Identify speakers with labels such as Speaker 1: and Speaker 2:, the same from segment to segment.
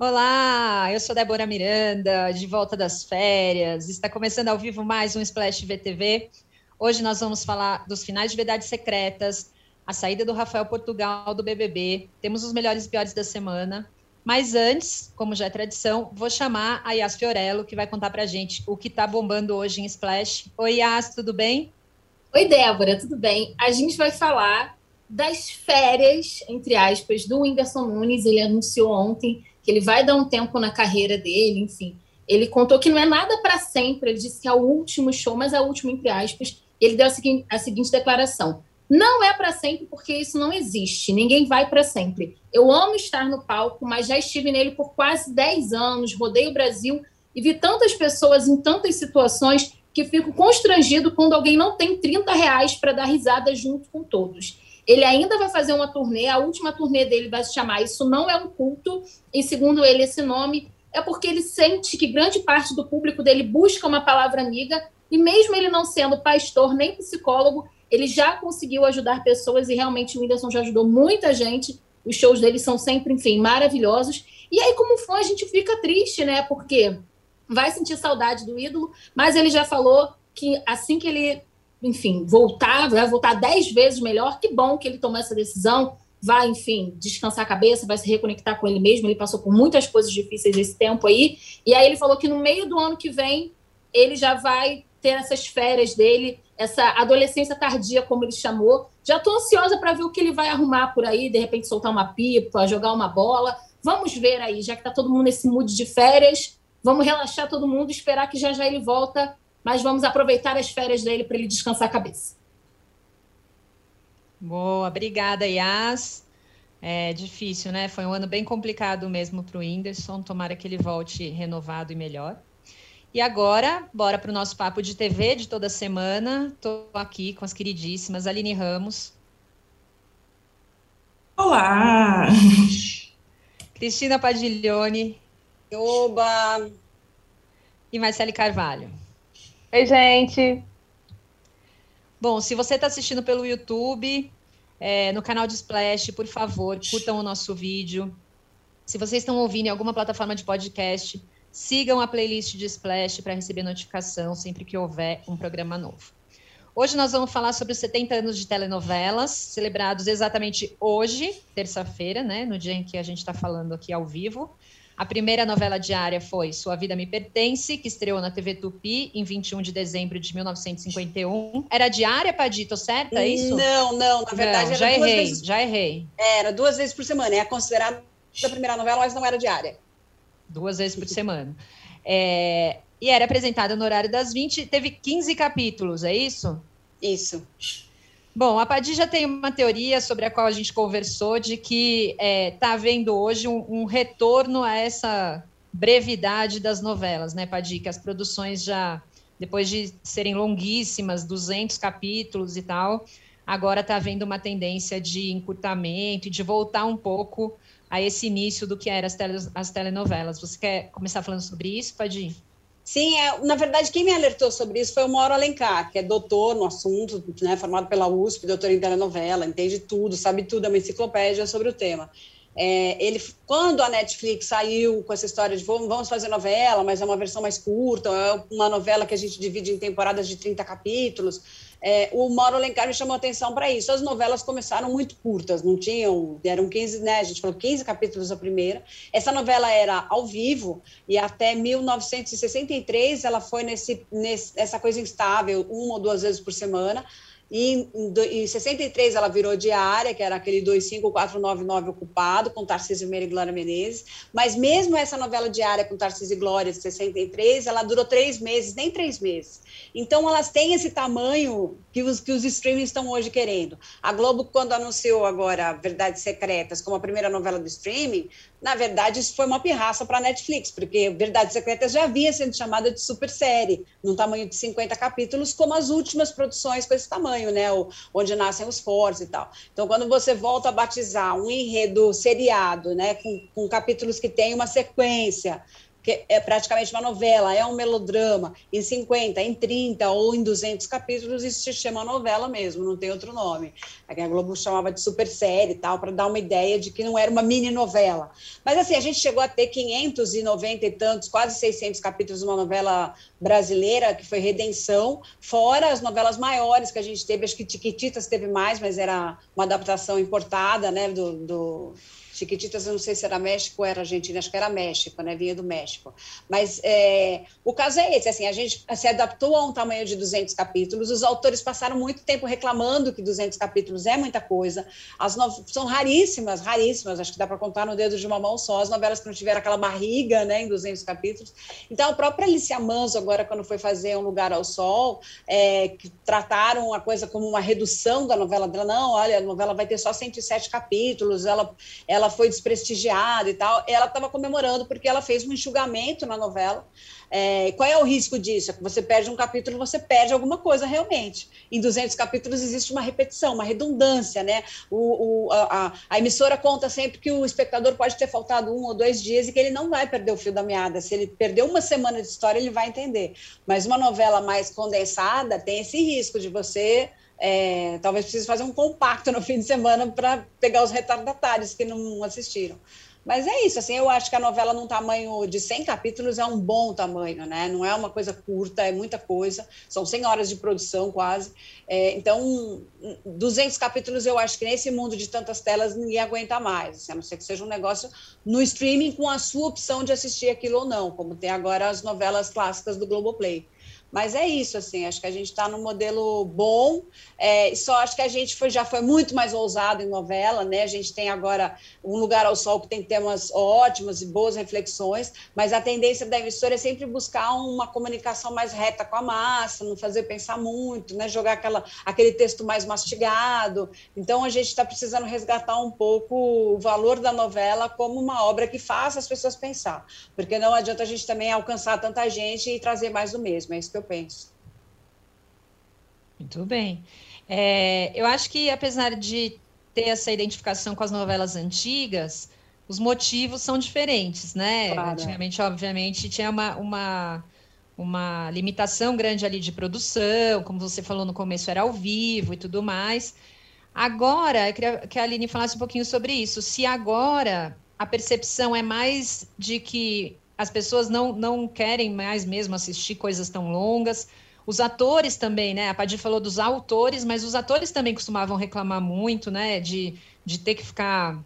Speaker 1: Olá, eu sou Débora Miranda, de volta das férias. Está começando ao vivo mais um Splash VTV. Hoje nós vamos falar dos finais de Verdades Secretas, a saída do Rafael Portugal do BBB. Temos os melhores e piores da semana. Mas antes, como já é tradição, vou chamar a Yas Fiorello, que vai contar para a gente o que está bombando hoje em Splash. Oi, Yas, tudo bem?
Speaker 2: Oi, Débora, tudo bem? A gente vai falar das férias, entre aspas, do Whindersson Nunes. Ele anunciou ontem que ele vai dar um tempo na carreira dele, enfim. Ele contou que não é nada para sempre, ele disse que é o último show, mas é o último, entre aspas. Ele deu a seguinte, a seguinte declaração: não é para sempre, porque isso não existe. Ninguém vai para sempre. Eu amo estar no palco, mas já estive nele por quase 10 anos, rodei o Brasil e vi tantas pessoas em tantas situações que fico constrangido quando alguém não tem 30 reais para dar risada junto com todos. Ele ainda vai fazer uma turnê, a última turnê dele vai se chamar Isso Não É um Culto, e segundo ele, esse nome é porque ele sente que grande parte do público dele busca uma palavra amiga, e mesmo ele não sendo pastor nem psicólogo, ele já conseguiu ajudar pessoas e realmente o Whindersson já ajudou muita gente. Os shows dele são sempre, enfim, maravilhosos. E aí, como fã, a gente fica triste, né? Porque vai sentir saudade do ídolo, mas ele já falou que assim que ele, enfim, voltar, vai voltar dez vezes melhor. Que bom que ele tomou essa decisão. Vai, enfim, descansar a cabeça, vai se reconectar com ele mesmo. Ele passou por muitas coisas difíceis esse tempo aí. E aí ele falou que no meio do ano que vem ele já vai ter essas férias dele essa adolescência tardia, como ele chamou. Já estou ansiosa para ver o que ele vai arrumar por aí, de repente soltar uma pipa, jogar uma bola. Vamos ver aí, já que está todo mundo nesse mood de férias, vamos relaxar todo mundo, esperar que já já ele volta, mas vamos aproveitar as férias dele para ele descansar a cabeça.
Speaker 1: Boa, obrigada, Yas. É difícil, né? Foi um ano bem complicado mesmo para o Whindersson. Tomara que ele volte renovado e melhor. E agora, bora para o nosso papo de TV de toda semana. Estou aqui com as queridíssimas Aline Ramos.
Speaker 3: Olá!
Speaker 1: Cristina Padiglione.
Speaker 4: Oba!
Speaker 1: E Marcele Carvalho.
Speaker 5: Oi, gente!
Speaker 1: Bom, se você está assistindo pelo YouTube, é, no canal de Splash, por favor, curtam o nosso vídeo. Se vocês estão ouvindo em alguma plataforma de podcast, Sigam a playlist de Splash para receber notificação sempre que houver um programa novo. Hoje nós vamos falar sobre os 70 anos de telenovelas, celebrados exatamente hoje, terça-feira, né, no dia em que a gente está falando aqui ao vivo. A primeira novela diária foi Sua Vida Me Pertence, que estreou na TV Tupi em 21 de dezembro de 1951. Era diária, Padito, certo? É isso?
Speaker 4: Não, não, na verdade
Speaker 1: não, já errei, vezes... já errei.
Speaker 4: Era duas vezes por semana, é considerada a primeira novela, mas não era diária
Speaker 1: duas vezes por semana. É, e era apresentada no horário das 20, teve 15 capítulos, é isso?
Speaker 4: Isso.
Speaker 1: Bom, a Padi já tem uma teoria sobre a qual a gente conversou, de que está é, tá havendo hoje um, um, retorno a essa brevidade das novelas, né, Padi? Que as produções já, depois de serem longuíssimas, 200 capítulos e tal, agora está havendo uma tendência de encurtamento e de voltar um pouco a esse início do que eram as, as telenovelas. Você quer começar falando sobre isso, ir?
Speaker 4: Sim, é, na verdade, quem me alertou sobre isso foi o Mauro Alencar, que é doutor no assunto, né, formado pela USP, doutor em telenovela, entende tudo, sabe tudo, é uma enciclopédia sobre o tema. É, ele, quando a Netflix saiu com essa história de vamos fazer novela, mas é uma versão mais curta, é uma novela que a gente divide em temporadas de 30 capítulos, é, o Mauro Alencar me chamou atenção para isso. As novelas começaram muito curtas, não tinham, eram 15, né? A gente falou 15 capítulos a primeira. Essa novela era ao vivo e até 1963 ela foi nesse, nesse coisa instável, uma ou duas vezes por semana. E em, em 63 ela virou diária, que era aquele 25499 ocupado, com Tarcísio Meira e Glória Menezes. Mas mesmo essa novela diária com Tarcísio e Glória de 63, ela durou três meses, nem três meses. Então elas têm esse tamanho que os, que os streamings estão hoje querendo. A Globo, quando anunciou agora Verdades Secretas como a primeira novela do streaming, na verdade, isso foi uma pirraça para a Netflix, porque Verdades Secretas já havia sido chamada de super série, num tamanho de 50 capítulos, como as últimas produções com esse tamanho, né? O, onde nascem os fortes e tal. Então, quando você volta a batizar um enredo seriado, né? Com, com capítulos que têm uma sequência, que é praticamente uma novela, é um melodrama, em 50, em 30 ou em 200 capítulos, isso se chama novela mesmo, não tem outro nome. A Globo chamava de super série e tal, para dar uma ideia de que não era uma mini novela. Mas assim, a gente chegou a ter 590 e tantos, quase 600 capítulos de uma novela brasileira, que foi Redenção, fora as novelas maiores que a gente teve, acho que Tiquititas teve mais, mas era uma adaptação importada, né, do, do Chiquititas, eu não sei se era México ou era Argentina, acho que era México, né? Vinha do México. Mas é, o caso é esse, assim, a gente se adaptou a um tamanho de 200 capítulos, os autores passaram muito tempo reclamando que 200 capítulos é muita coisa, as são raríssimas, raríssimas, acho que dá para contar no dedo de uma mão só, as novelas que não tiveram aquela barriga, né, em 200 capítulos. Então, a própria Alicia Manso, agora, quando foi fazer Um Lugar ao Sol, é, que trataram a coisa como uma redução da novela dela, não, olha, a novela vai ter só 107 capítulos, ela, ela ela foi desprestigiada e tal. Ela estava comemorando porque ela fez um enxugamento na novela. É, qual é o risco disso? É você perde um capítulo, você perde alguma coisa realmente. Em 200 capítulos existe uma repetição, uma redundância, né? O, o a, a, emissora conta sempre que o espectador pode ter faltado um ou dois dias e que ele não vai perder o fio da meada. Se ele perdeu uma semana de história, ele vai entender. Mas uma novela mais condensada tem esse risco de você é, talvez precise fazer um compacto no fim de semana para pegar os retardatários que não assistiram. Mas é isso, assim, eu acho que a novela num tamanho de 100 capítulos é um bom tamanho, né? Não é uma coisa curta, é muita coisa. São 100 horas de produção quase. É, então, 200 capítulos eu acho que nesse mundo de tantas telas ninguém aguenta mais. Assim, a não ser que seja um negócio no streaming com a sua opção de assistir aquilo ou não, como tem agora as novelas clássicas do Globoplay. Mas é isso, assim, acho que a gente está num modelo bom, é, só acho que a gente foi, já foi muito mais ousado em novela, né? A gente tem agora Um Lugar ao Sol que tem temas ótimos e boas reflexões, mas a tendência da emissora é sempre buscar uma comunicação mais reta com a massa, não fazer pensar muito, né? Jogar aquela, aquele texto mais mastigado. Então a gente está precisando resgatar um pouco o valor da novela como uma obra que faça as pessoas pensar, porque não adianta a gente também alcançar tanta gente e trazer mais do mesmo. É isso que eu penso.
Speaker 1: Muito bem. É, eu acho que, apesar de ter essa identificação com as novelas antigas, os motivos são diferentes, né? Claro. Antigamente, obviamente, tinha uma, uma, uma limitação grande ali de produção, como você falou no começo, era ao vivo e tudo mais. Agora, eu queria que a Aline falasse um pouquinho sobre isso. Se agora a percepção é mais de que as pessoas não, não querem mais mesmo assistir coisas tão longas. Os atores também, né? A Padir falou dos autores, mas os atores também costumavam reclamar muito, né? De, de ter que ficar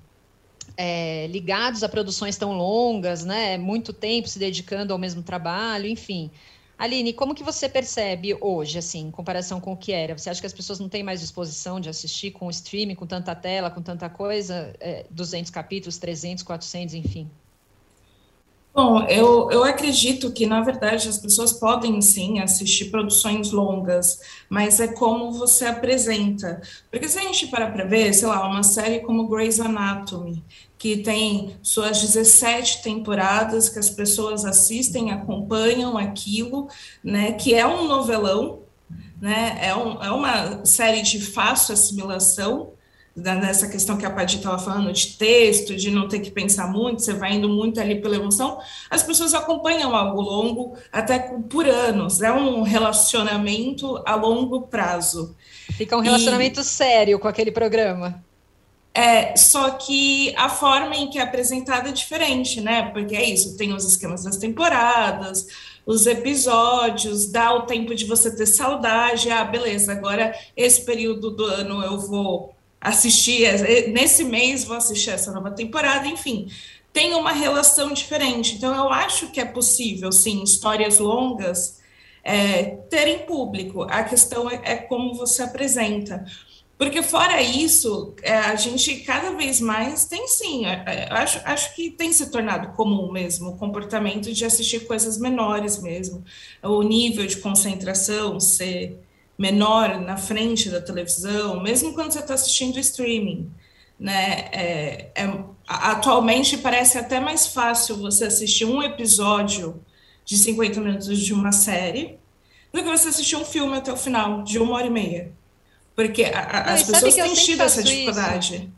Speaker 1: é, ligados a produções tão longas, né? Muito tempo se dedicando ao mesmo trabalho, enfim. Aline, como que você percebe hoje, assim, em comparação com o que era? Você acha que as pessoas não têm mais disposição de assistir com o streaming, com tanta tela, com tanta coisa? É, 200 capítulos, 300, 400, enfim?
Speaker 3: Bom, eu, eu acredito que, na verdade, as pessoas podem sim assistir produções longas, mas é como você apresenta. Porque se a gente parar para ver, sei lá, uma série como Grey's Anatomy, que tem suas 17 temporadas, que as pessoas assistem, acompanham aquilo, né, que é um novelão, né, é, um, é uma série de fácil assimilação, nessa questão que a Paty estava falando de texto, de não ter que pensar muito, você vai indo muito ali pela emoção, as pessoas acompanham algo longo, até por anos, é um relacionamento a longo prazo.
Speaker 1: Fica um relacionamento e, sério com aquele programa.
Speaker 3: É, só que a forma em que é apresentada é diferente, né? Porque é isso, tem os esquemas das temporadas, os episódios, dá o tempo de você ter saudade, ah, beleza, agora esse período do ano eu vou assistir, é, nesse mês vou assistir essa nova temporada, enfim, tem uma relação diferente. Então, eu acho que é possível, sim, histórias longas é, terem público. A questão é, é, como você apresenta. Porque, fora isso, é, a gente cada vez mais tem sim, é, é, acho, acho que tem se tornado comum mesmo o comportamento de assistir coisas menores mesmo, o nível de concentração ser menor na frente da televisão, mesmo quando você está assistindo streaming. Né? É, é, atualmente parece até mais fácil você assistir um episódio de 50 minutos de uma série do que você assistir um filme até o final, de uma hora e meia. Porque a, a, as pessoas têm tido essa dificuldade. Isso.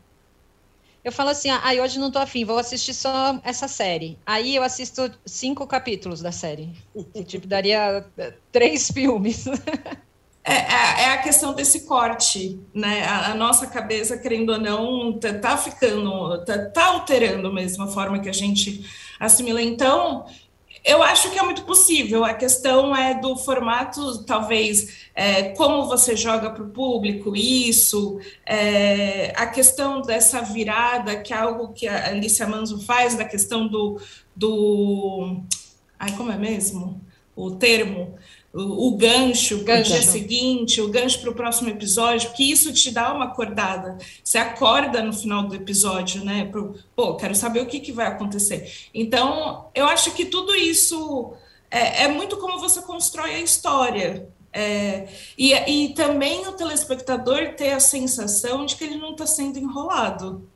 Speaker 1: eu falo assim, ah, hoje não tô afim, vou assistir só essa série. Aí eu assisto cinco capítulos da série. Que, tipo, daria eh, três filmes.
Speaker 3: É, é, é, a questão desse corte, né? A, a, nossa cabeça, querendo ou não, tá, tá ficando, tá, tá, alterando mesmo a forma que a gente assimila. Então, eu acho que é muito possível. A questão é do formato, talvez, é, como você joga para o público, isso, é, a questão dessa virada, que é algo que a Alicia Manzo faz, da questão do. do ai, como é mesmo? O termo o, gancho para o dia seguinte, o gancho para o próximo episódio, que isso te dá uma acordada. Você acorda no final do episódio, né? Pro, Pô, quero saber o que, que vai acontecer. Então, eu acho que tudo isso é, é muito como você constrói a história. É, e, e também o telespectador ter a sensação de que ele não está sendo enrolado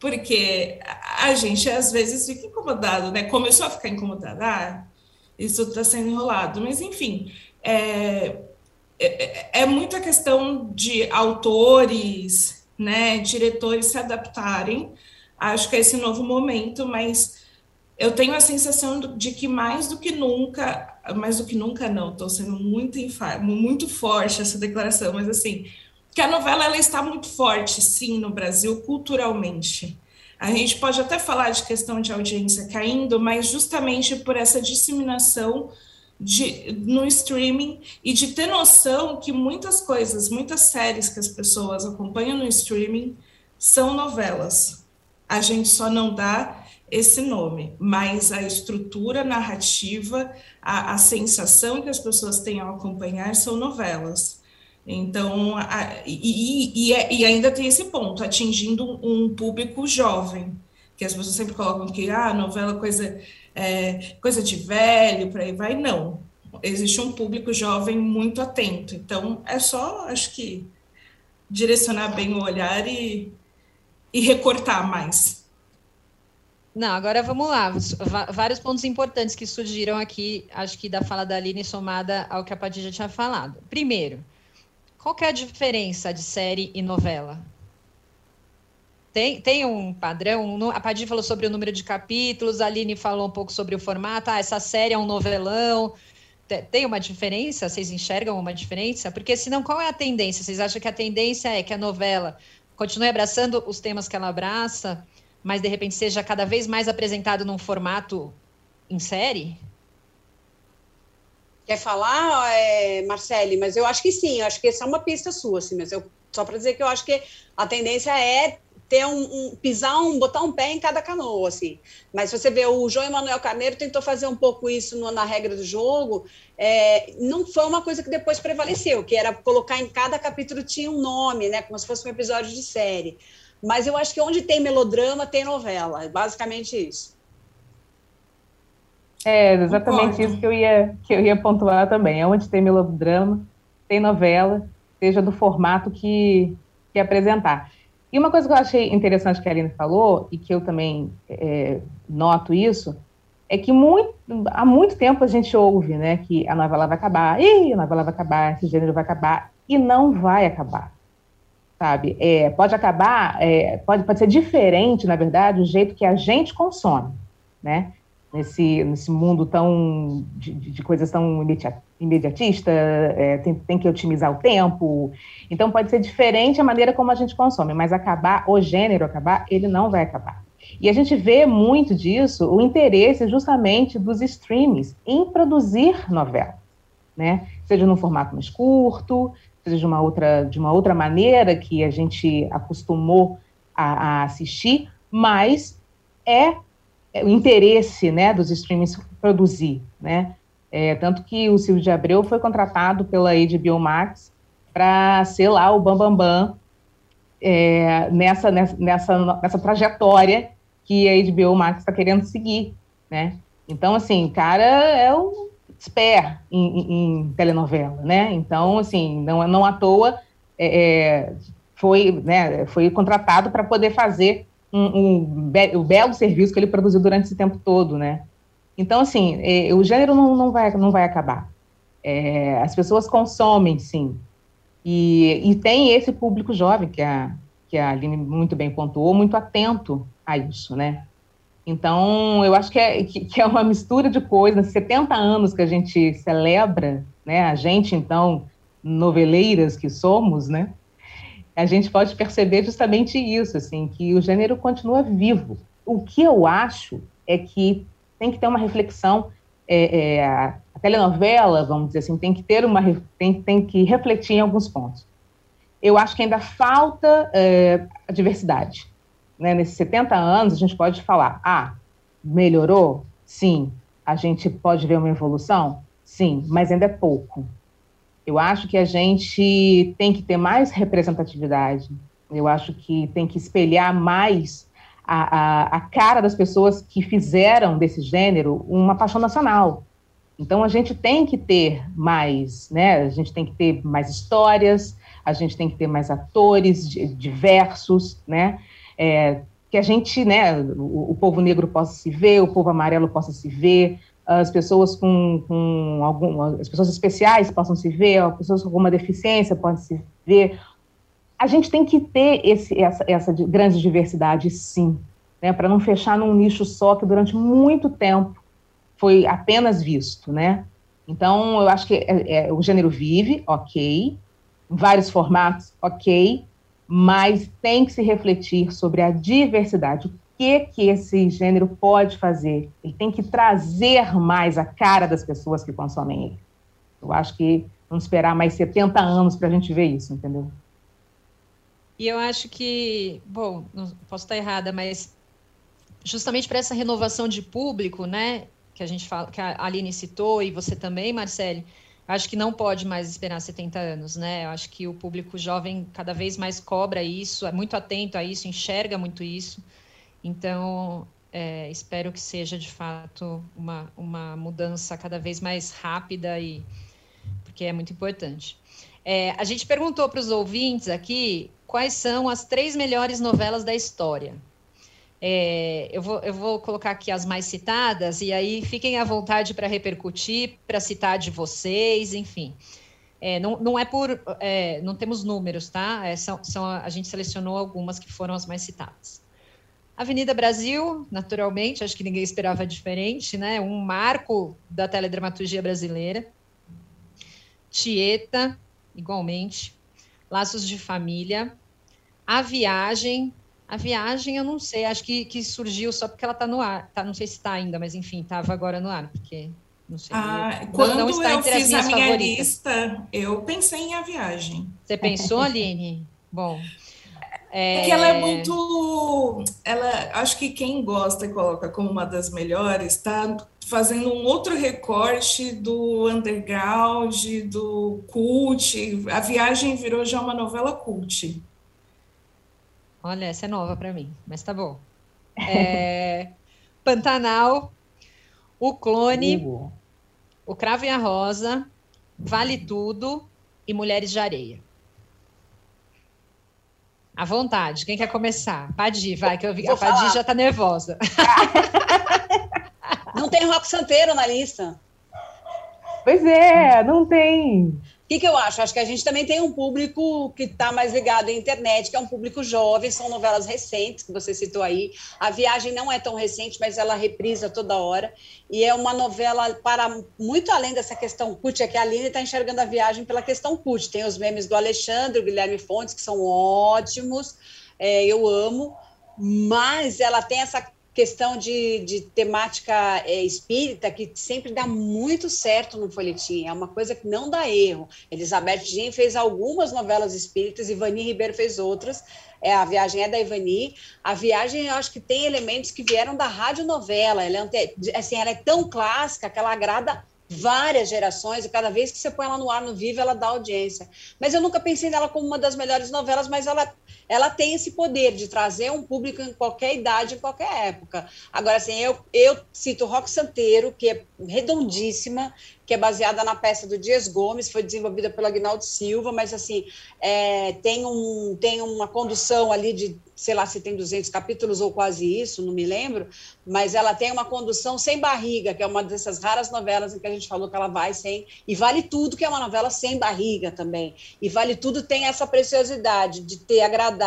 Speaker 3: porque a gente às vezes fica incomodado, né? Começou a ficar incomodado, ah, isso está sendo enrolado. Mas, enfim, é, é, é, muita questão de autores, né, diretores se adaptarem. Acho que é esse novo momento, mas eu tenho a sensação de que mais do que nunca, mais do que nunca não, estou sendo muito, muito forte essa declaração, mas assim, que a novela ela está muito forte, sim, no Brasil, culturalmente. A gente pode até falar de questão de audiência caindo, mas justamente por essa disseminação de, no streaming e de ter noção que muitas coisas, muitas séries que as pessoas acompanham no streaming são novelas. A gente só não dá esse nome, mas a estrutura narrativa, a, a sensação que as pessoas têm ao acompanhar são novelas. Então, a, e, e, e, ainda tem esse ponto, atingindo um público jovem, que as pessoas sempre colocam que ah, novela coisa, é, coisa de velho, por aí vai. Não, existe um público jovem muito atento. Então, é só, acho que, direcionar bem o olhar e, e recortar mais.
Speaker 1: Não, agora vamos lá. Vários pontos importantes que surgiram aqui, acho que da fala da Aline somada ao que a Padilha tinha falado. Primeiro, qual é a diferença de série e novela? Tem, tem um padrão? A Padir falou sobre o número de capítulos, a Aline falou um pouco sobre o formato. Ah, essa série é um novelão. Tem uma diferença? Vocês enxergam uma diferença? Porque senão, qual é a tendência? Vocês acham que a tendência é que a novela continue abraçando os temas que ela abraça, mas de repente seja cada vez mais apresentado num formato em série?
Speaker 4: Quer falar, é, Marcele? Mas eu acho que sim, eu acho que essa é uma pista sua, assim, mas eu, só para dizer que eu acho que a tendência é ter um, um, pisar um, botar um pé em cada canoa, assim. Mas você vê, o João Emanuel Carneiro tentou fazer um pouco isso no, na regra do jogo, é, não foi uma coisa que depois prevaleceu, que era colocar em cada capítulo tinha um nome, né, como se fosse um episódio de série. Mas eu acho que onde tem melodrama, tem novela, é basicamente isso.
Speaker 5: É, exatamente Concordo. isso que eu, ia, que eu ia pontuar também. É onde tem melodrama, tem novela, seja do formato que, que apresentar. E uma coisa que eu achei interessante que a Aline falou, e que eu também é, noto isso, é que muito, há muito tempo a gente ouve né, que a novela vai acabar, e a novela vai acabar, esse gênero vai acabar, e não vai acabar. Sabe? É, pode acabar, é, pode, pode ser diferente, na verdade, o jeito que a gente consome. Né? Nesse, nesse mundo tão de, de coisas tão imediatista, é, tem, tem que otimizar o tempo. Então pode ser diferente a maneira como a gente consome, mas acabar, o gênero acabar, ele não vai acabar. E a gente vê muito disso, o interesse justamente dos streams em produzir novela, né? Seja num formato mais curto, seja de uma outra, de uma outra maneira que a gente acostumou a, a assistir, mas é é, o interesse né, dos streamings produzir, né? É, tanto que o Silvio de Abreu foi contratado pela HBO Max para ser lá o Bambambam Bam, Bam, é, nessa, nessa, nessa trajetória que a HBO Max está querendo seguir, né? Então, assim, o cara é um expert em, em, em telenovela, né? Então, assim, não, não à toa é, é foi, né, foi contratado para poder fazer um, um be o belo serviço que ele produziu durante esse tempo todo, né? Então, assim, é, o gênero não, não, vai, não vai acabar. É, as pessoas consomem, sim. E, e tem esse público jovem que a, que a Aline muito bem pontuou, muito atento a isso, né? Então, eu acho que é, que é uma mistura de coisas, 70 anos que a gente celebra, né? A gente, então, noveleiras que somos, né? A gente pode perceber justamente isso, assim, que o gênero continua vivo. O que eu acho é que tem que ter uma reflexão, é, é, a telenovela, vamos dizer assim, tem que ter uma, tem, tem que refletir em alguns pontos. Eu acho que ainda falta é, a diversidade. Né? Nesses 70 anos, a gente pode falar, ah, melhorou? Sim. A gente pode ver uma evolução? Sim, mas ainda é pouco. Eu acho que a gente tem que ter mais representatividade. Eu acho que tem que espelhar mais a, a, a cara das pessoas que fizeram desse gênero uma paixão nacional. Então a gente tem que ter mais, né? A gente tem que ter mais histórias, a gente tem que ter mais atores diversos, né? É, que a gente, né? O, o, povo negro possa se ver, o povo amarelo possa se ver, as pessoas com, com algum, as pessoas especiais possam se ver, as pessoas com alguma deficiência possam se ver, a gente tem que ter esse, essa, essa grande diversidade, sim, né, para não fechar num nicho só que durante muito tempo foi apenas visto, né? Então, eu acho que é, é, o gênero vive, ok, em vários formatos, ok, mas tem que se refletir sobre a diversidade, que que esse gênero pode fazer. Ele tem que trazer mais a cara das pessoas que consomem ele. Eu acho que vamos esperar mais 70 anos para a gente ver isso, entendeu?
Speaker 1: E eu acho que, bom, posso estar errada, mas justamente para essa renovação de público, né, que a gente fala, que a Aline citou e você também, Marcele, acho que não pode mais esperar 70 anos, né? Eu acho que o público jovem cada vez mais cobra isso, é muito atento a isso, enxerga muito isso. Então, é, espero que seja de fato uma, uma mudança cada vez mais rápida e porque é muito importante. É, a gente perguntou para os ouvintes aqui quais são as três melhores novelas da história. É, eu, vou, eu vou colocar aqui as mais citadas, e aí fiquem à vontade para repercutir, para citar de vocês, enfim. É, não, não é por. É, não temos números, tá? É, são, são, a gente selecionou algumas que foram as mais citadas. Avenida Brasil, naturalmente, acho que ninguém esperava diferente, né? Um marco da teledramaturgia brasileira. Tieta, igualmente. Laços de Família. A Viagem. A Viagem, eu não sei, acho que, que surgiu só porque ela está no ar. Tá, não sei se está ainda, mas enfim, estava agora no ar, porque não sei.
Speaker 3: Ah, quando não está eu fiz a minha favoritas. lista, eu pensei em A Viagem.
Speaker 1: Você pensou, Aline? Bom.
Speaker 3: É... que ela é muito. Ela, acho que quem gosta e coloca como uma das melhores está fazendo um outro recorte do underground, do cult. A viagem virou já uma novela cult.
Speaker 1: Olha, essa é nova para mim, mas tá bom. É, Pantanal, O Clone, uh. O Cravo e a Rosa, Vale Tudo e Mulheres de Areia. À vontade, quem quer começar? Padi, vai, que eu vi. Vou a Padi já tá nervosa.
Speaker 4: Não tem rock santeiro na lista.
Speaker 5: Pois é, não tem
Speaker 4: que, que eu acho? Acho que a gente também tem um público que está mais ligado à internet, que é um público jovem, são novelas recentes, que você citou aí. A Viagem não é tão recente, mas ela reprisa toda hora. E é uma novela para muito além dessa questão cult, é que a Aline está enxergando a viagem pela questão cult. Tem os memes do Alexandre, Guilherme Fontes, que são ótimos, é, eu amo, mas ela tem essa questão de, de temática é, espírita que sempre dá muito certo no folhetim, é uma coisa que não dá erro. Elizabeth Jean fez algumas novelas espíritas, Ivani Ribeiro fez outras, é, a viagem é da Ivani. A viagem, eu acho que tem elementos que vieram da radionovela, ela é, assim, ela é tão clássica que ela agrada várias gerações, e cada vez que você põe ela no ar no vivo, ela dá audiência. Mas eu nunca pensei nela como uma das melhores novelas, mas ela, ela tem esse poder de trazer um público em qualquer idade, em qualquer época. Agora, assim, eu, eu cito Rock Santeiro, que é redondíssima, que é baseada na peça do Dias Gomes, foi desenvolvida pelo Agnaldo Silva, mas assim, é, tem, um, tem uma condução ali de, sei lá se tem 200 capítulos ou quase isso, não me lembro, mas ela tem uma condução sem barriga, que é uma dessas raras novelas em que a gente falou que ela vai sem, e Vale Tudo, que é uma novela sem barriga também, e Vale Tudo tem essa preciosidade de ter agradado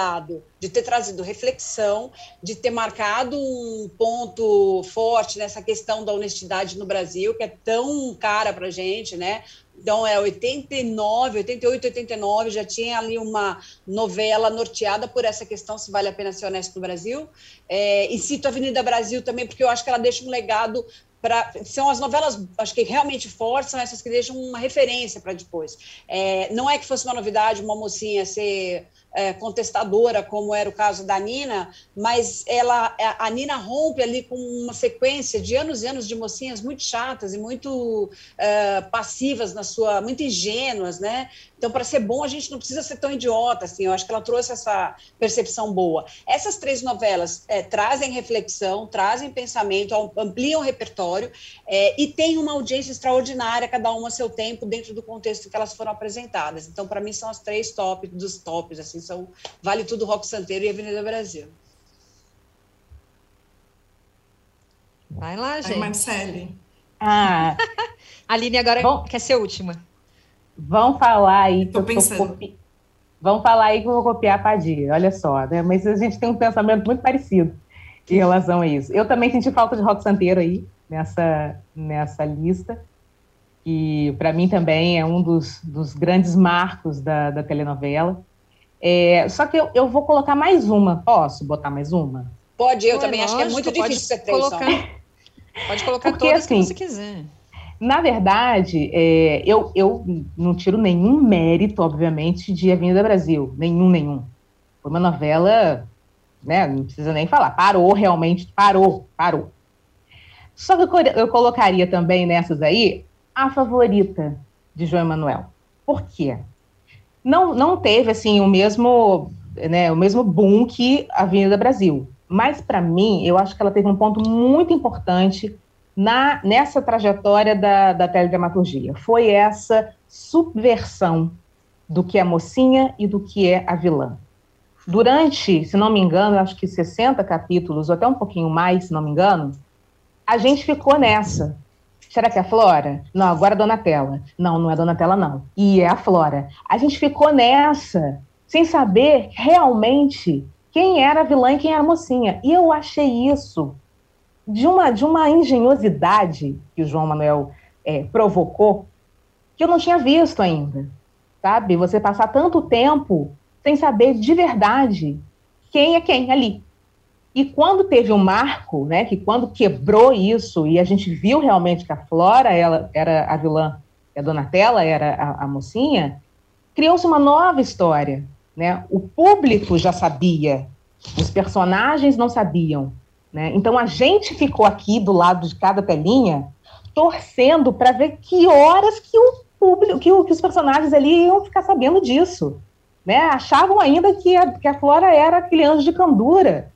Speaker 4: de ter trazido reflexão, de ter marcado um ponto forte nessa questão da honestidade no Brasil, que é tão cara para a gente, né? Então, é 89, 88, 89, já tinha ali uma novela norteada por essa questão, se vale a pena ser honesto no Brasil. É, e cito a Avenida Brasil também, porque eu acho que ela deixa um legado Pra, são as novelas, acho que realmente fortes, são essas que deixam uma referência para depois. É, não é que fosse uma novidade uma mocinha ser é, contestadora, como era o caso da Nina, mas ela, a Nina rompe ali com uma sequência de anos e anos de mocinhas muito chatas e muito é, passivas na sua, muito ingênuas, né? Então, para ser bom, a gente não precisa ser tão idiota, assim. Eu acho que ela trouxe essa percepção boa. Essas três novelas é, trazem reflexão, trazem pensamento, ampliam o repertório é, e têm uma audiência extraordinária, cada uma a seu tempo, dentro do contexto que elas foram apresentadas. Então, para mim, são as três top dos tops, assim, são Vale Tudo, Rock Santeiro e Avenida Brasil.
Speaker 1: Vai lá, gente. Ai,
Speaker 3: Marcele.
Speaker 1: Ah. Aline agora Bom, quer ser última.
Speaker 5: Vão falar aí que eu tô copi... Vão falar aí que eu vou copiar a Padilha, olha só, né? Mas a gente tem um pensamento muito parecido em relação a isso. Eu também senti falta de rock santeiro aí, nessa, nessa lista, que para mim também é um dos, dos grandes marcos da, da telenovela. É, só que eu, eu vou colocar mais uma. Posso botar mais uma?
Speaker 4: Pode, eu Pô, também acho que é muito difícil ser três
Speaker 1: colocar, Pode colocar Porque, todas assim, que você quiser.
Speaker 5: Na verdade, é, eu, eu não tiro nenhum mérito, obviamente, de Avenida Brasil. Nenhum, nenhum. Foi uma novela, né? Não precisa nem falar. Parou, realmente, parou, parou. Só que eu, eu colocaria também nessas aí a favorita de João Emanuel. Por quê? Não, não teve, assim, o mesmo, né, o mesmo boom que Avenida Brasil. Mas, para mim, eu acho que ela teve um ponto muito importante na, nessa trajetória da, da teledramaturgia. Foi essa subversão do que é mocinha e do que é a vilã. Durante, se não me engano, acho que 60 capítulos, ou até um pouquinho mais, se não me engano, a gente ficou nessa. Será que é a Flora? Não, agora é a Donatella. Não, não é a Donatella, não. E é a Flora. A gente ficou nessa, sem saber realmente quem era a vilã e quem era a mocinha. E eu achei isso de uma, de uma engenhosidade que o João Manuel é, provocou, que eu não tinha visto ainda. Sabe? Você passar tanto tempo sem saber de verdade quem é quem ali. E quando teve um marco, né, que quando quebrou isso e a gente viu realmente que a Flora ela era a vilã, a Donatella era a, a mocinha, criou-se uma nova história, né? O público já sabia, os personagens não sabiam, né? Então a gente ficou aqui do lado de cada telinha torcendo para ver que horas que o público, que, o, que os personagens ali iam ficar sabendo disso. Né? Achavam ainda que a, que a Flora era aquele anjo de candura.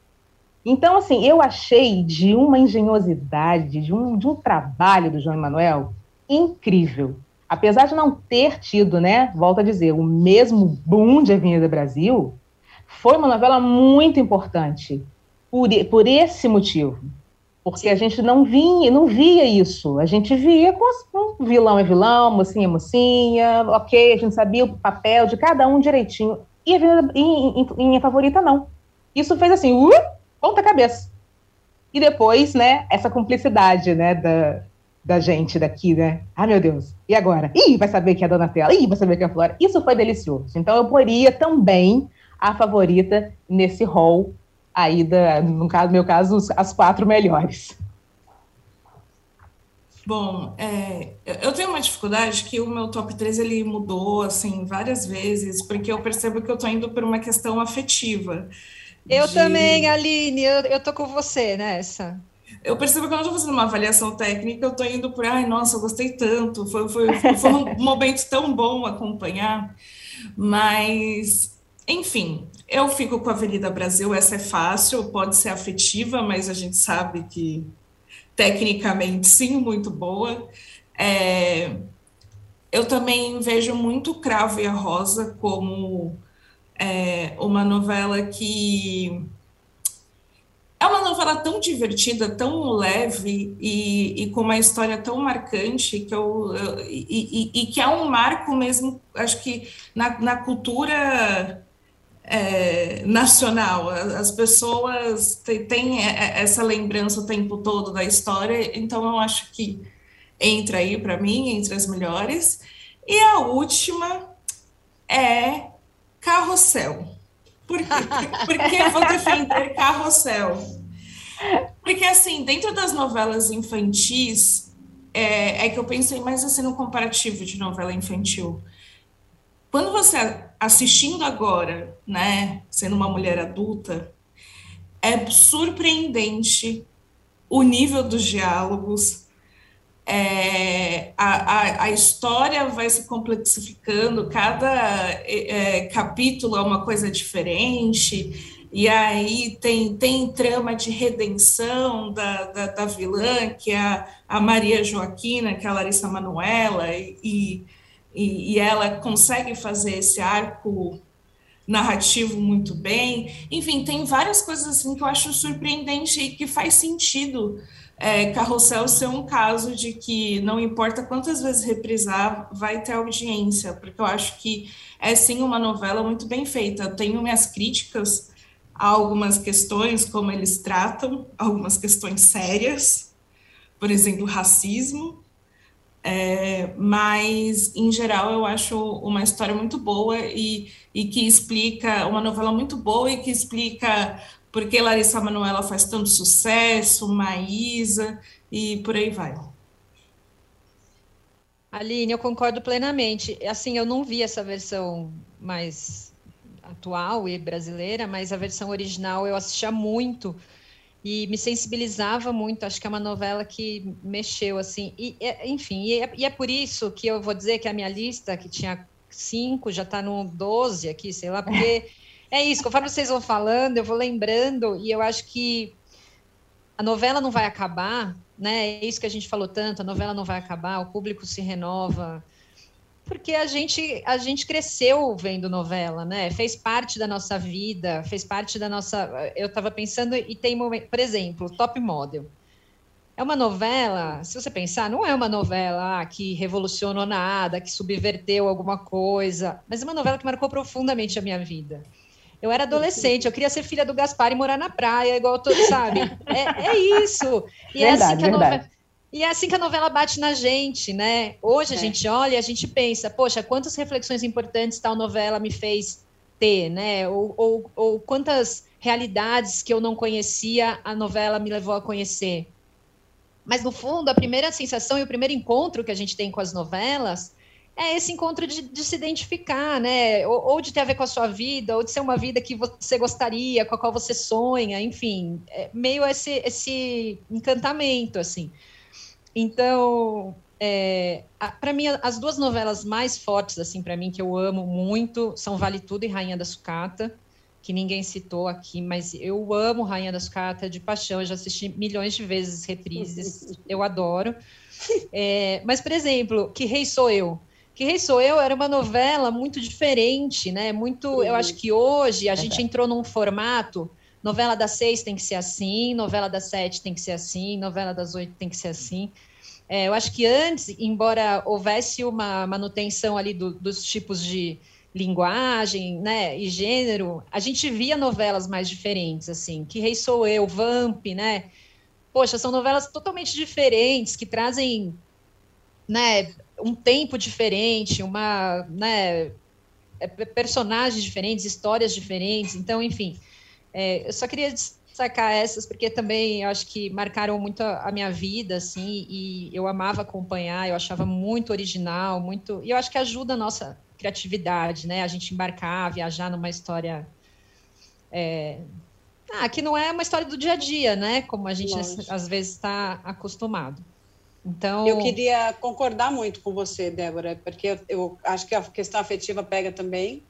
Speaker 5: Então, assim, eu achei de uma engenhosidade, de um, de um trabalho do João Emanuel incrível. Apesar de não ter tido, né, volto a dizer, o mesmo boom de Avenida Brasil, foi uma novela muito importante por, por esse motivo. Porque a gente não vinha, não via isso. A gente via com vilão é vilão, mocinha é mocinha, ok, a gente sabia o papel de cada um direitinho. E a em, em, em, favorita, não. Isso fez assim, uh, ponta cabeça. E depois, né, essa cumplicidade, né, da, da gente daqui, né? Ah, meu Deus, e agora? Ih, vai saber que é a Donatella, ih, vai saber que é a Flora. Isso foi delicioso. Então, eu poria também a favorita nesse rol aí, da, no caso, meu caso, as quatro melhores.
Speaker 3: Bom, é, eu tenho uma dificuldade que o meu top 3 ele mudou assim várias vezes, porque eu percebo que eu estou indo por uma questão afetiva.
Speaker 1: Eu de... também, Aline, eu, eu tô com você nessa.
Speaker 3: Eu percebo que eu estou fazendo uma avaliação técnica, eu estou indo por, ai, nossa, eu gostei tanto, foi, foi, foi um momento tão bom acompanhar, mas, enfim, eu fico com a Avenida Brasil, essa é fácil, pode ser afetiva, mas a gente sabe que tecnicamente sim, muito boa. É, eu também vejo muito Cravo e a Rosa como é, uma novela que é uma novela tão divertida, tão leve e, e com uma história tão marcante que eu, eu e, e, e, que é um marco mesmo, acho que na, na cultura é, nacional. As pessoas têm essa lembrança o tempo todo da história, então eu acho que entra aí para mim, entre as melhores. E a última é Carrossel. Por, por, por que eu vou defender Carrossel? Porque, assim, dentro das novelas infantis, é, é que eu pensei mais assim no comparativo de novela infantil. Quando você assistindo agora, né, sendo uma mulher adulta, é surpreendente o nível dos diálogos, é, a, a, a, história vai se complexificando, cada é, é, capítulo é uma coisa diferente, e aí tem, tem trama de redenção da, da, da vilã, que é a, a, Maria Joaquina, que é a Larissa Manuela, e, e, e ela consegue fazer esse arco narrativo muito bem. Enfim, tem várias coisas assim que eu acho surpreendente e que faz sentido é, Carrossel ser um caso de que não importa quantas vezes reprisar, vai ter audiência, porque eu acho que é sim uma novela muito bem feita. Eu tenho minhas críticas a algumas questões, como eles tratam, algumas questões sérias, por exemplo, racismo, é, mas em geral eu acho uma história muito boa e, e que explica, uma novela muito boa e que explica porque Larissa Manoela faz tanto sucesso, Maísa e por aí vai.
Speaker 1: Aline, eu concordo plenamente. Assim, eu não vi essa versão mais atual e brasileira, mas a versão original eu assistia muito e me sensibilizava muito. Acho que é uma novela que mexeu assim. E, enfim, e é, e é por isso que eu vou dizer que a minha lista, que tinha cinco, já está no 12 aqui, sei lá, porque é isso, conforme vocês vão falando, eu vou lembrando, e eu acho que a novela não vai acabar, né? É isso que a gente falou tanto, a novela não vai acabar, o público se renova, porque a gente a gente cresceu vendo novela, né? Fez parte da nossa vida, fez parte da nossa. Eu estava pensando e tem por exemplo, Top Model. É uma novela, se você pensar, não é uma novela ah, que revolucionou nada, que subverteu alguma coisa, mas é uma novela que marcou profundamente a minha vida. Eu era adolescente, eu queria ser filha do Gaspar e morar na praia, igual todo, sabe? É, é isso. E verdade, é assim que a novela. E é assim que a novela bate na gente, né? Hoje a é. gente olha e a gente pensa, poxa, quantas reflexões importantes tal novela me fez ter, né? Ou, ou, ou quantas realidades que eu não conhecia a novela me levou a conhecer. Mas, no fundo, a primeira sensação e o primeiro encontro que a gente tem com as novelas é esse encontro de, de se identificar, né? Ou, ou, de ter a ver com a sua vida, ou de ser uma vida que você gostaria, com a qual você sonha, enfim, é meio esse, esse encantamento, assim. Então, é, para mim, as duas novelas mais fortes, assim, para mim, que eu amo muito, são Vale Tudo e Rainha da Sucata, que ninguém citou aqui, mas eu amo Rainha da Sucata de paixão, eu já assisti milhões de vezes reprises, eu adoro. É, mas, por exemplo, Que Rei Sou Eu, que Rei Sou Eu era uma novela muito diferente, né? Muito, eu acho que hoje a gente entrou num formato. Novela das seis tem que ser assim, novela das sete tem que ser assim, novela das oito tem que ser assim. É, eu acho que antes, embora houvesse uma manutenção ali do, dos tipos de linguagem, né, e gênero, a gente via novelas mais diferentes, assim. Que Rei Sou Eu, Vamp, né? Poxa, são novelas totalmente diferentes que trazem, né, um tempo diferente, uma, né, é, personagens diferentes, histórias diferentes. Então, enfim, é, eu só queria destacar essas porque também eu acho que marcaram muito a, a, minha vida, assim, e eu amava acompanhar, eu achava muito original, muito, e eu acho que ajuda a nossa criatividade, né? A gente embarcar, viajar numa história é, ah, que não é uma história do dia a dia, né? Como a gente Lógico. às vezes está acostumado. Então,
Speaker 4: eu queria concordar muito com você, Débora, porque eu, eu acho que a questão afetiva pega também.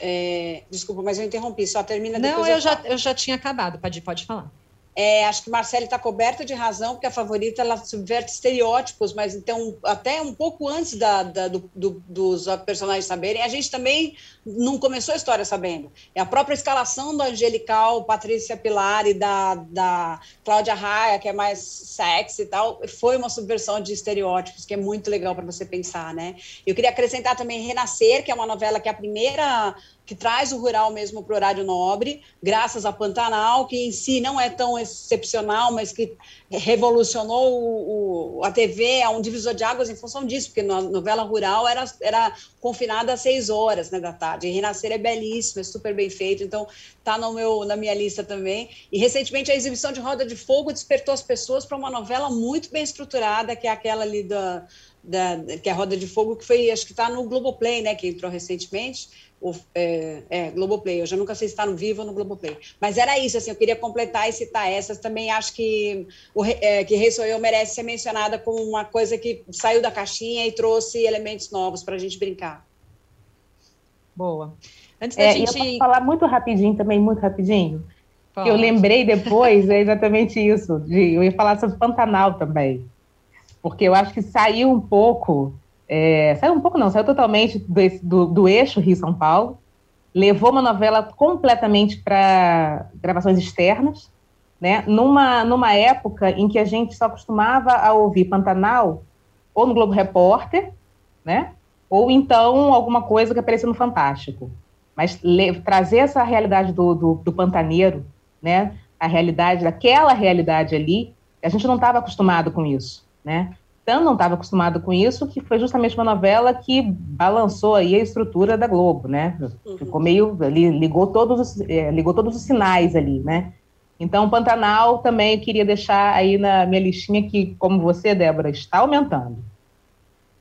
Speaker 4: É, desculpa, mas eu interrompi, só termina
Speaker 1: Não, eu, eu já, eu já tinha acabado, pode, pode falar.
Speaker 4: É, acho que Marcele está coberta de razão, porque a favorita ela subverte estereótipos, mas então, até um pouco antes da, da do, do, dos personagens saberem, a gente também não começou a história sabendo. É a própria escalação do Angelical, Patrícia Pilar e da, da Cláudia Raia, que é mais sexy e tal, foi uma subversão de estereótipos, que é muito legal para você pensar, né? Eu queria acrescentar também Renascer, que é uma novela que é a primeira que traz o rural mesmo para o horário nobre, graças a Pantanal, que em si não é tão excepcional, mas que revolucionou o, o, a TV, é um divisor de águas em função disso, porque a novela rural era, era confinada às seis horas né, da tarde. E Renascer é belíssimo, é super bem feito, então está na minha lista também. E recentemente a exibição de Roda de Fogo despertou as pessoas para uma novela muito bem estruturada, que é aquela ali da, da que é a Roda de Fogo, que foi, acho que está no Globoplay, né, que entrou recentemente o, é, é, Globoplay, eu já nunca sei se está no Vivo ou no Globoplay. Mas era isso, assim, eu queria completar e citar essas. Também acho que o é, que Rei Sou Eu merece ser mencionada como uma coisa que saiu da caixinha e trouxe elementos novos para a gente brincar.
Speaker 1: Boa.
Speaker 5: Antes da é, gente... Eu posso falar muito rapidinho também, muito rapidinho? Pode. Eu lembrei depois, é exatamente isso. De, eu ia falar sobre Pantanal também. Porque eu acho que saiu um pouco é, saiu um pouco, não, saiu totalmente do, do, do eixo Rio-São Paulo, levou uma novela completamente para gravações externas, né? Numa, numa época em que a gente só costumava a ouvir Pantanal ou no Globo Repórter, né? Ou então alguma coisa que aparecia no Fantástico. Mas trazer essa realidade do, do, do pantaneiro, né? A realidade, daquela realidade ali, a gente não estava acostumado com isso, né? Tanto não estava acostumado com isso, que foi justamente uma novela que balançou aí a estrutura da Globo, né? Uhum. Ficou meio, ligou todos os, é, ligou todos os sinais ali, né? Então, Pantanal também queria deixar aí na minha listinha que, como você, Débora, está aumentando.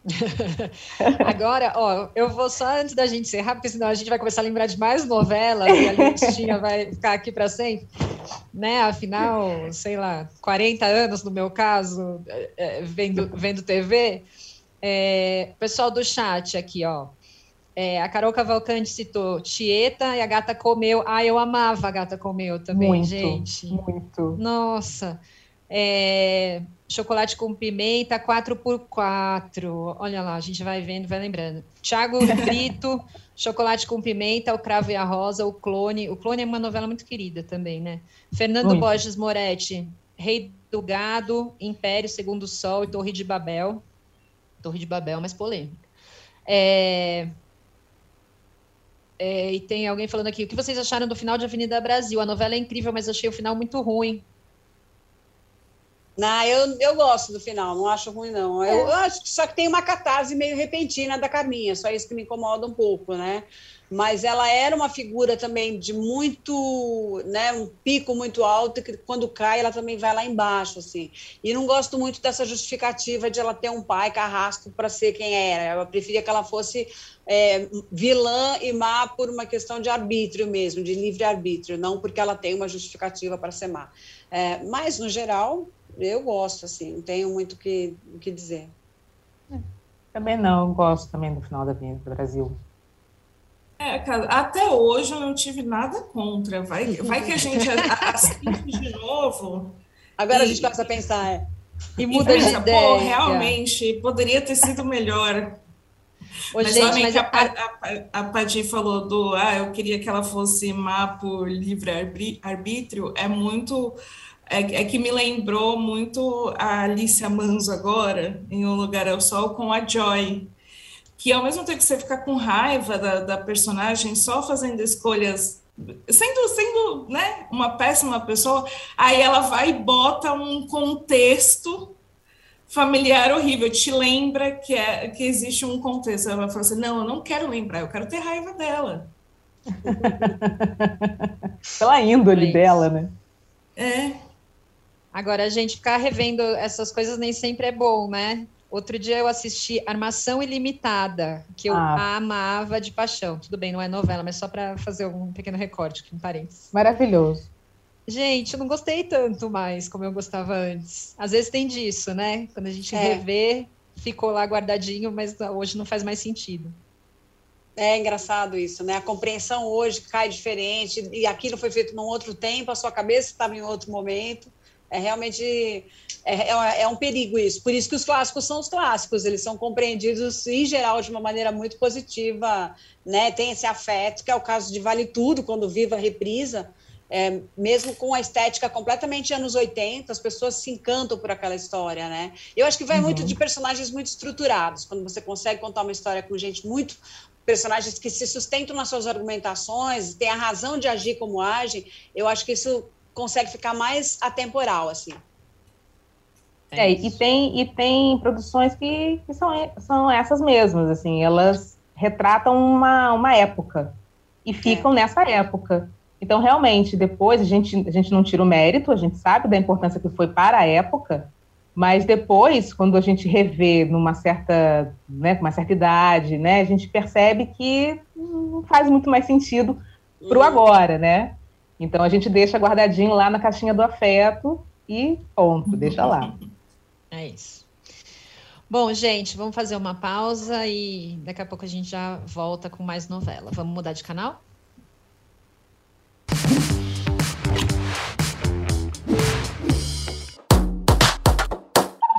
Speaker 1: Agora, ó, eu vou só antes da gente encerrar, porque senão a gente vai começar a lembrar de mais novelas e a listinha vai ficar aqui para sempre, né? Afinal, sei lá, 40 anos no meu caso, é, é, vendo, vendo TV. É, pessoal do chat aqui, ó. É, a Carol Cavalcante citou Tieta e a Gata Comeu. Ah, eu amava a Gata Comeu também, muito, gente.
Speaker 5: Muito.
Speaker 1: Nossa. É, chocolate com pimenta, 4x4. Olha lá, a gente vai vendo, vai lembrando. Tiago Brito, chocolate com pimenta, o cravo e a rosa, o clone. O clone é uma novela muito querida também, né? Fernando muito. Borges Moretti, Rei do Gado, Império, Segundo Sol e Torre de Babel. Torre de Babel, mas polêmica. É... É, e tem alguém falando aqui, o que vocês acharam do final de Avenida Brasil? A novela é incrível, mas achei o final muito ruim.
Speaker 4: Não, eu, eu gosto do final, não acho ruim, não. É. Eu, acho que só que tem uma catarse meio repentina da Carminha, só isso que me incomoda um pouco, né? Mas ela era uma figura também de muito, né, um pico muito alto, que quando cai ela também vai lá embaixo, assim. E não gosto muito dessa justificativa de ela ter um pai carrasco para ser quem era. Eu preferia que ela fosse é, vilã e má por uma questão de arbítrio mesmo, de livre-arbítrio, não porque ela tem uma justificativa para ser má. É, mas, no geral, eu gosto, assim, não tenho muito o que, que dizer.
Speaker 5: É, também não, gosto também do final da Avenida do Brasil.
Speaker 3: É, cara, até hoje eu não tive nada contra. Vai, vai que a gente assiste de novo.
Speaker 4: Agora e, a gente passa a pensar, é.
Speaker 3: E muda e pensa, de ideia. Pô, realmente, poderia ter sido melhor. Ô, mas gente, mas a, a, a Paty falou do ah, eu queria que ela fosse má por livre arbítrio, é muito é, é, que me lembrou muito a Alicia Manso agora, em Um Lugar ao Sol, com a Joy, que ao mesmo tempo que você fica com raiva da, da personagem, só fazendo escolhas, sendo, sendo né, uma péssima pessoa, aí ela vai e bota um contexto familiar horrível, te lembra que, é, que existe um contexto. Ela fala assim, não, eu não quero lembrar, eu quero ter raiva dela.
Speaker 5: Pela índole é dela, né?
Speaker 3: É.
Speaker 1: Agora, a gente ficar revendo essas coisas nem sempre é bom, né? Outro dia eu assisti Armação Ilimitada, que eu ah. amava de paixão. Tudo bem, não é novela, mas só para fazer um pequeno recorte aqui, um parênteses.
Speaker 5: Maravilhoso.
Speaker 1: Gente, eu não gostei tanto mais como eu gostava antes. Às vezes tem disso, né? Quando a gente é. revê, ficou lá guardadinho, mas hoje não faz mais sentido.
Speaker 4: É engraçado isso, né? A compreensão hoje cai diferente e aquilo foi feito num outro tempo, a sua cabeça estava em outro momento. É realmente é, é, é, um perigo isso. Por isso que os clássicos são os clássicos, eles são compreendidos em geral de uma maneira muito positiva, né? Tem esse afeto, que é o caso de Vale Tudo, quando Viva reprisa, é, mesmo com a estética completamente anos 80, as pessoas se encantam por aquela história, né? Eu acho que vai uhum. muito de personagens muito estruturados, quando você consegue contar uma história com gente muito personagens que se sustentam nas suas argumentações, têm a razão de agir como agem, eu acho que isso consegue ficar mais atemporal, assim.
Speaker 5: É, e tem, e tem produções que, que são, são essas mesmas, assim, elas retratam uma, uma época e ficam é. nessa época. Então, realmente, depois a gente, a gente não tira o mérito, a gente sabe da importância que foi para a época, mas depois, quando a gente revê numa certa, né, com uma certa idade, né, a gente percebe que não faz muito mais sentido para o uhum. agora, né? Então a gente deixa guardadinho lá na caixinha do afeto e ponto, deixa lá.
Speaker 1: É isso. Bom, gente, vamos fazer uma pausa e daqui a pouco a gente já volta com mais novela. Vamos mudar de canal?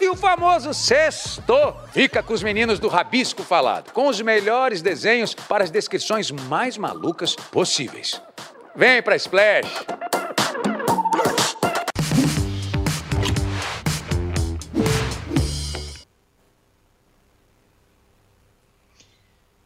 Speaker 6: E o famoso sexto fica com os meninos do Rabisco Falado, com os melhores desenhos para as descrições mais malucas possíveis. Vem pra Splash!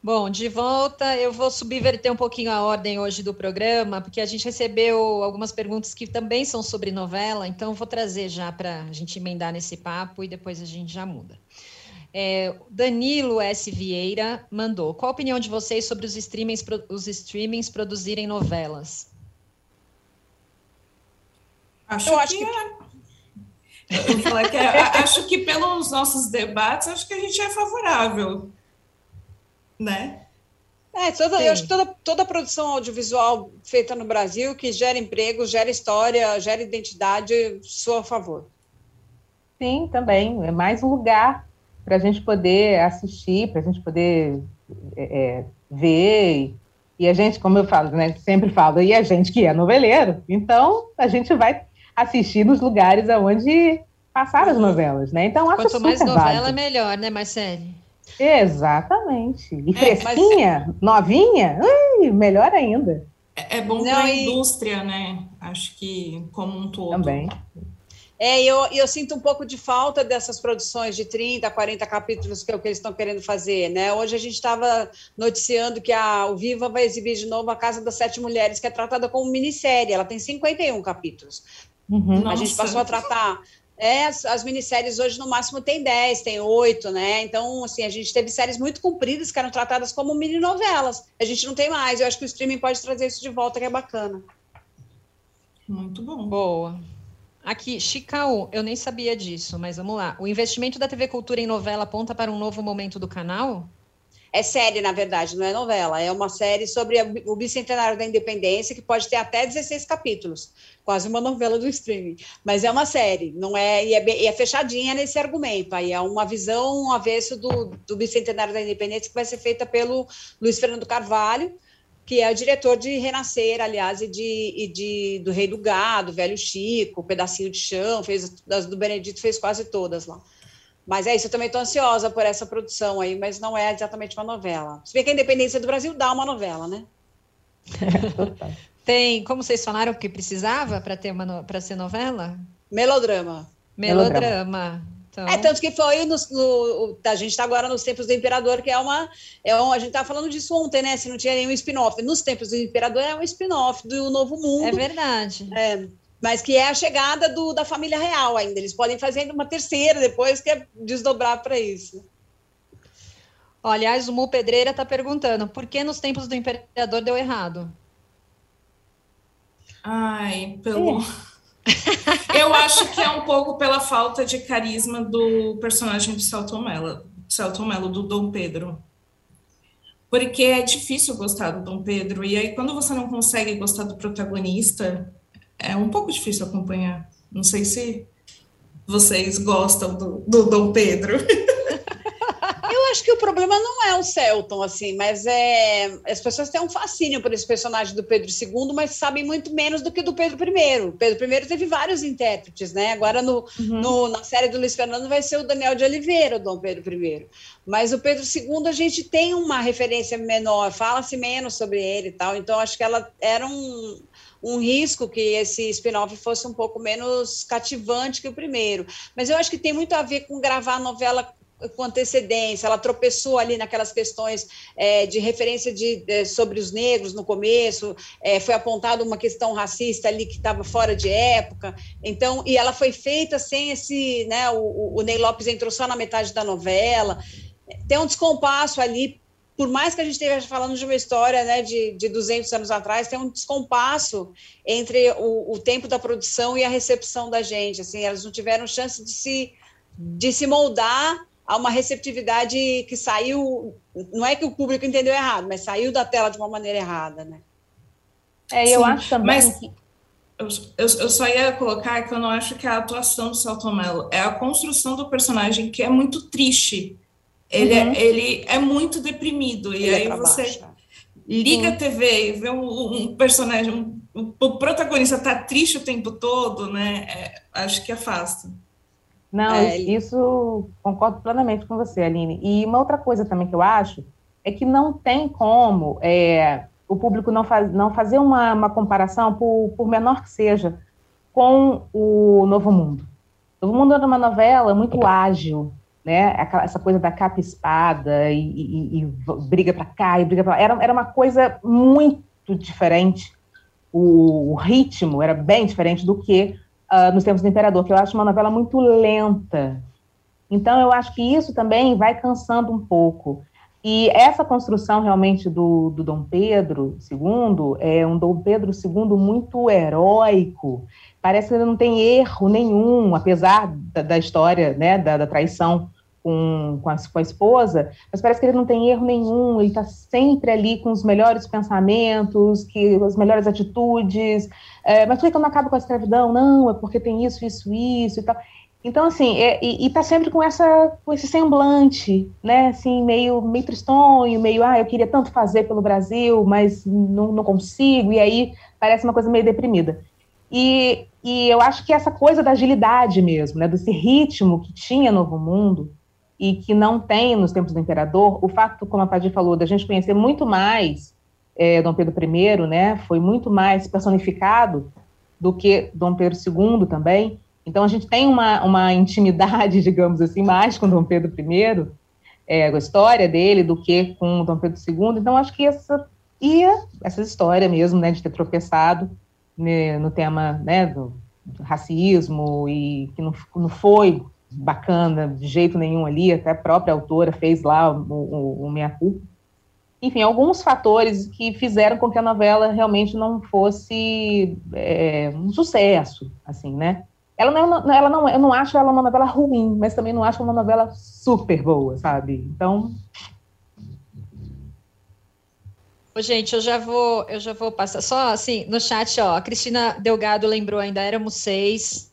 Speaker 1: Bom, de volta, eu vou subverter um pouquinho a ordem hoje do programa, porque a gente recebeu algumas perguntas que também são sobre novela, então vou trazer já para a gente emendar nesse papo e depois a gente já muda. É, Danilo S. Vieira mandou: qual a opinião de vocês sobre os streamings, os streamings produzirem novelas?
Speaker 3: Acho eu acho que. que... que é, acho que pelos nossos debates, acho que a gente é favorável né?
Speaker 4: É, toda, eu acho que toda, toda produção audiovisual feita no Brasil que gera emprego, gera história, gera identidade, sou a favor.
Speaker 5: Sim, também. É mais um lugar para a gente poder assistir, para a gente poder é, é, ver. E a gente, como eu falo, né, sempre falo, e a gente que é noveleiro, então a gente vai assistir nos lugares onde passaram as novelas, né? Então, acho
Speaker 1: Quanto mais novela, válido. melhor, né, Marcele?
Speaker 5: Exatamente. E é, fresquinha, mas... novinha, ui, melhor ainda.
Speaker 3: É, é bom para a indústria, né? Acho que como um todo.
Speaker 5: Também.
Speaker 4: É, eu, eu sinto um pouco de falta dessas produções de 30, 40 capítulos que é o que eles estão querendo fazer, né? Hoje a gente estava noticiando que a, o Viva vai exibir de novo a Casa das Sete Mulheres, que é tratada como minissérie, ela tem 51 capítulos. Uhum. A gente passou a tratar é, as, as minisséries hoje no máximo tem 10, tem 8, né? Então, assim, a gente teve séries muito compridas que eram tratadas como mini novelas. A gente não tem mais. Eu acho que o streaming pode trazer isso de volta, que é bacana.
Speaker 3: Muito bom.
Speaker 1: Boa. Aqui, Chicau, eu nem sabia disso, mas vamos lá. O investimento da TV Cultura em novela aponta para um novo momento do canal?
Speaker 4: É série, na verdade, não é novela. É uma série sobre o bicentenário da independência, que pode ter até 16 capítulos. Quase uma novela do streaming. Mas é uma série, não é e, é, e é fechadinha nesse argumento. Aí é uma visão um avesso do, do bicentenário da independência que vai ser feita pelo Luiz Fernando Carvalho, que é o diretor de Renascer, aliás, e de, e de do Rei do Gado, Velho Chico, Pedacinho de Chão, fez do Benedito, fez quase todas lá. Mas é isso, eu também estou ansiosa por essa produção aí, mas não é exatamente uma novela. Se bem que a independência do Brasil dá uma novela, né?
Speaker 1: Tem, como vocês falaram que precisava para ter uma para ser novela?
Speaker 4: Melodrama.
Speaker 1: Melodrama.
Speaker 4: Então... É, tanto que foi no, no a gente está agora nos tempos do imperador, que é uma, é uma. A gente estava falando disso ontem, né? Se não tinha nenhum spin-off. Nos tempos do imperador é um spin-off do Novo Mundo.
Speaker 1: É verdade.
Speaker 4: É, mas que é a chegada do, da família real ainda. Eles podem fazer uma terceira depois, que é desdobrar para isso.
Speaker 1: Aliás, o Mu Pedreira está perguntando por que nos tempos do imperador deu errado?
Speaker 3: Ai, pelo. Eu acho que é um pouco pela falta de carisma do personagem de Celton Mello, Celton Mello do Dom Pedro. Porque é difícil gostar do Dom Pedro, e aí quando você não consegue gostar do protagonista, é um pouco difícil acompanhar. Não sei se vocês gostam do, do Dom Pedro.
Speaker 4: acho que o problema não é o Celton, assim, mas é. As pessoas têm um fascínio por esse personagem do Pedro II, mas sabem muito menos do que do Pedro I. O Pedro I teve vários intérpretes, né? Agora no, uhum. no, na série do Luiz Fernando vai ser o Daniel de Oliveira, o Dom Pedro I. Mas o Pedro II a gente tem uma referência menor, fala-se menos sobre ele e tal. Então acho que ela era um um risco que esse spin-off fosse um pouco menos cativante que o primeiro. Mas eu acho que tem muito a ver com gravar a novela com antecedência, ela tropeçou ali naquelas questões é, de referência de, de, sobre os negros no começo, é, foi apontada uma questão racista ali que estava fora de época, então, e ela foi feita sem esse, né, o, o Ney Lopes entrou só na metade da novela, tem um descompasso ali, por mais que a gente esteja falando de uma história né, de, de 200 anos atrás, tem um descompasso entre o, o tempo da produção e a recepção da gente, assim, elas não tiveram chance de se, de se moldar a uma receptividade que saiu, não é que o público entendeu errado, mas saiu da tela de uma maneira errada, né?
Speaker 5: É, eu Sim, acho também.
Speaker 3: Mas eu, eu, eu, só ia colocar que eu não acho que a atuação do Celton Mello é a construção do personagem que é muito triste. Ele, é, uhum. é, ele é muito deprimido, ele e é aí é você baixo. liga Sim. a TV e vê um, um personagem, um, o protagonista tá triste o tempo todo, né? É, acho que afasta.
Speaker 5: Não, é, isso concordo plenamente com você, Aline. E uma outra coisa também que eu acho é que não tem como é, o público não, faz, não fazer uma, uma comparação, por, por, menor que seja, com o Novo Mundo. O Novo Mundo era uma novela muito ágil, né? Essa coisa da capa espada e, e, e briga para cá e briga para lá. Era, era uma coisa muito diferente. O, o ritmo era bem diferente do que uh, nos tempos do Imperador, que eu acho uma novela muito lenta. Então, eu acho que isso também vai cansando um pouco. E essa construção realmente do, do Dom Pedro II é um Dom Pedro II muito heróico. Parece que ele não tem erro nenhum, apesar da, da história né, da, da traição com, com a, com, a, esposa, mas parece que ele não tem erro nenhum, ele está sempre ali com os melhores pensamentos, que, as melhores atitudes. É, mas por que eu não acabo com a escravidão? Não, é porque tem isso, isso, isso e tal. Então, assim, é, e, está sempre com, essa, com esse semblante, né, assim, meio, meio tristonho, meio, ah, eu queria tanto fazer pelo Brasil, mas não, não consigo, e aí parece uma coisa meio deprimida. E, e eu acho que essa coisa da agilidade mesmo, né, desse ritmo que tinha Novo Mundo, e que não tem nos tempos do imperador, o fato, como a Padir falou, da gente conhecer muito mais é, Dom Pedro I, né, foi muito mais personificado do que Dom Pedro II também. Então a gente tem uma, uma intimidade, digamos assim, mais com Dom Pedro I, é, a história dele, do que com Dom Pedro II. Então acho que essa ia essa história mesmo, né, de ter tropeçado né, no tema, né, do, do racismo e que não, não foi bacana de jeito nenhum ali, até a própria autora fez lá o, o, o Minha Culpa. Enfim, alguns fatores que fizeram com que a novela realmente não fosse é, um sucesso, assim, né? Ela não, ela não, eu não acho ela uma novela ruim, mas também não acho uma novela super boa, sabe? Então,
Speaker 1: Ô, gente, eu já vou, eu já vou passar. Só assim, no chat, ó, a Cristina Delgado lembrou ainda éramos seis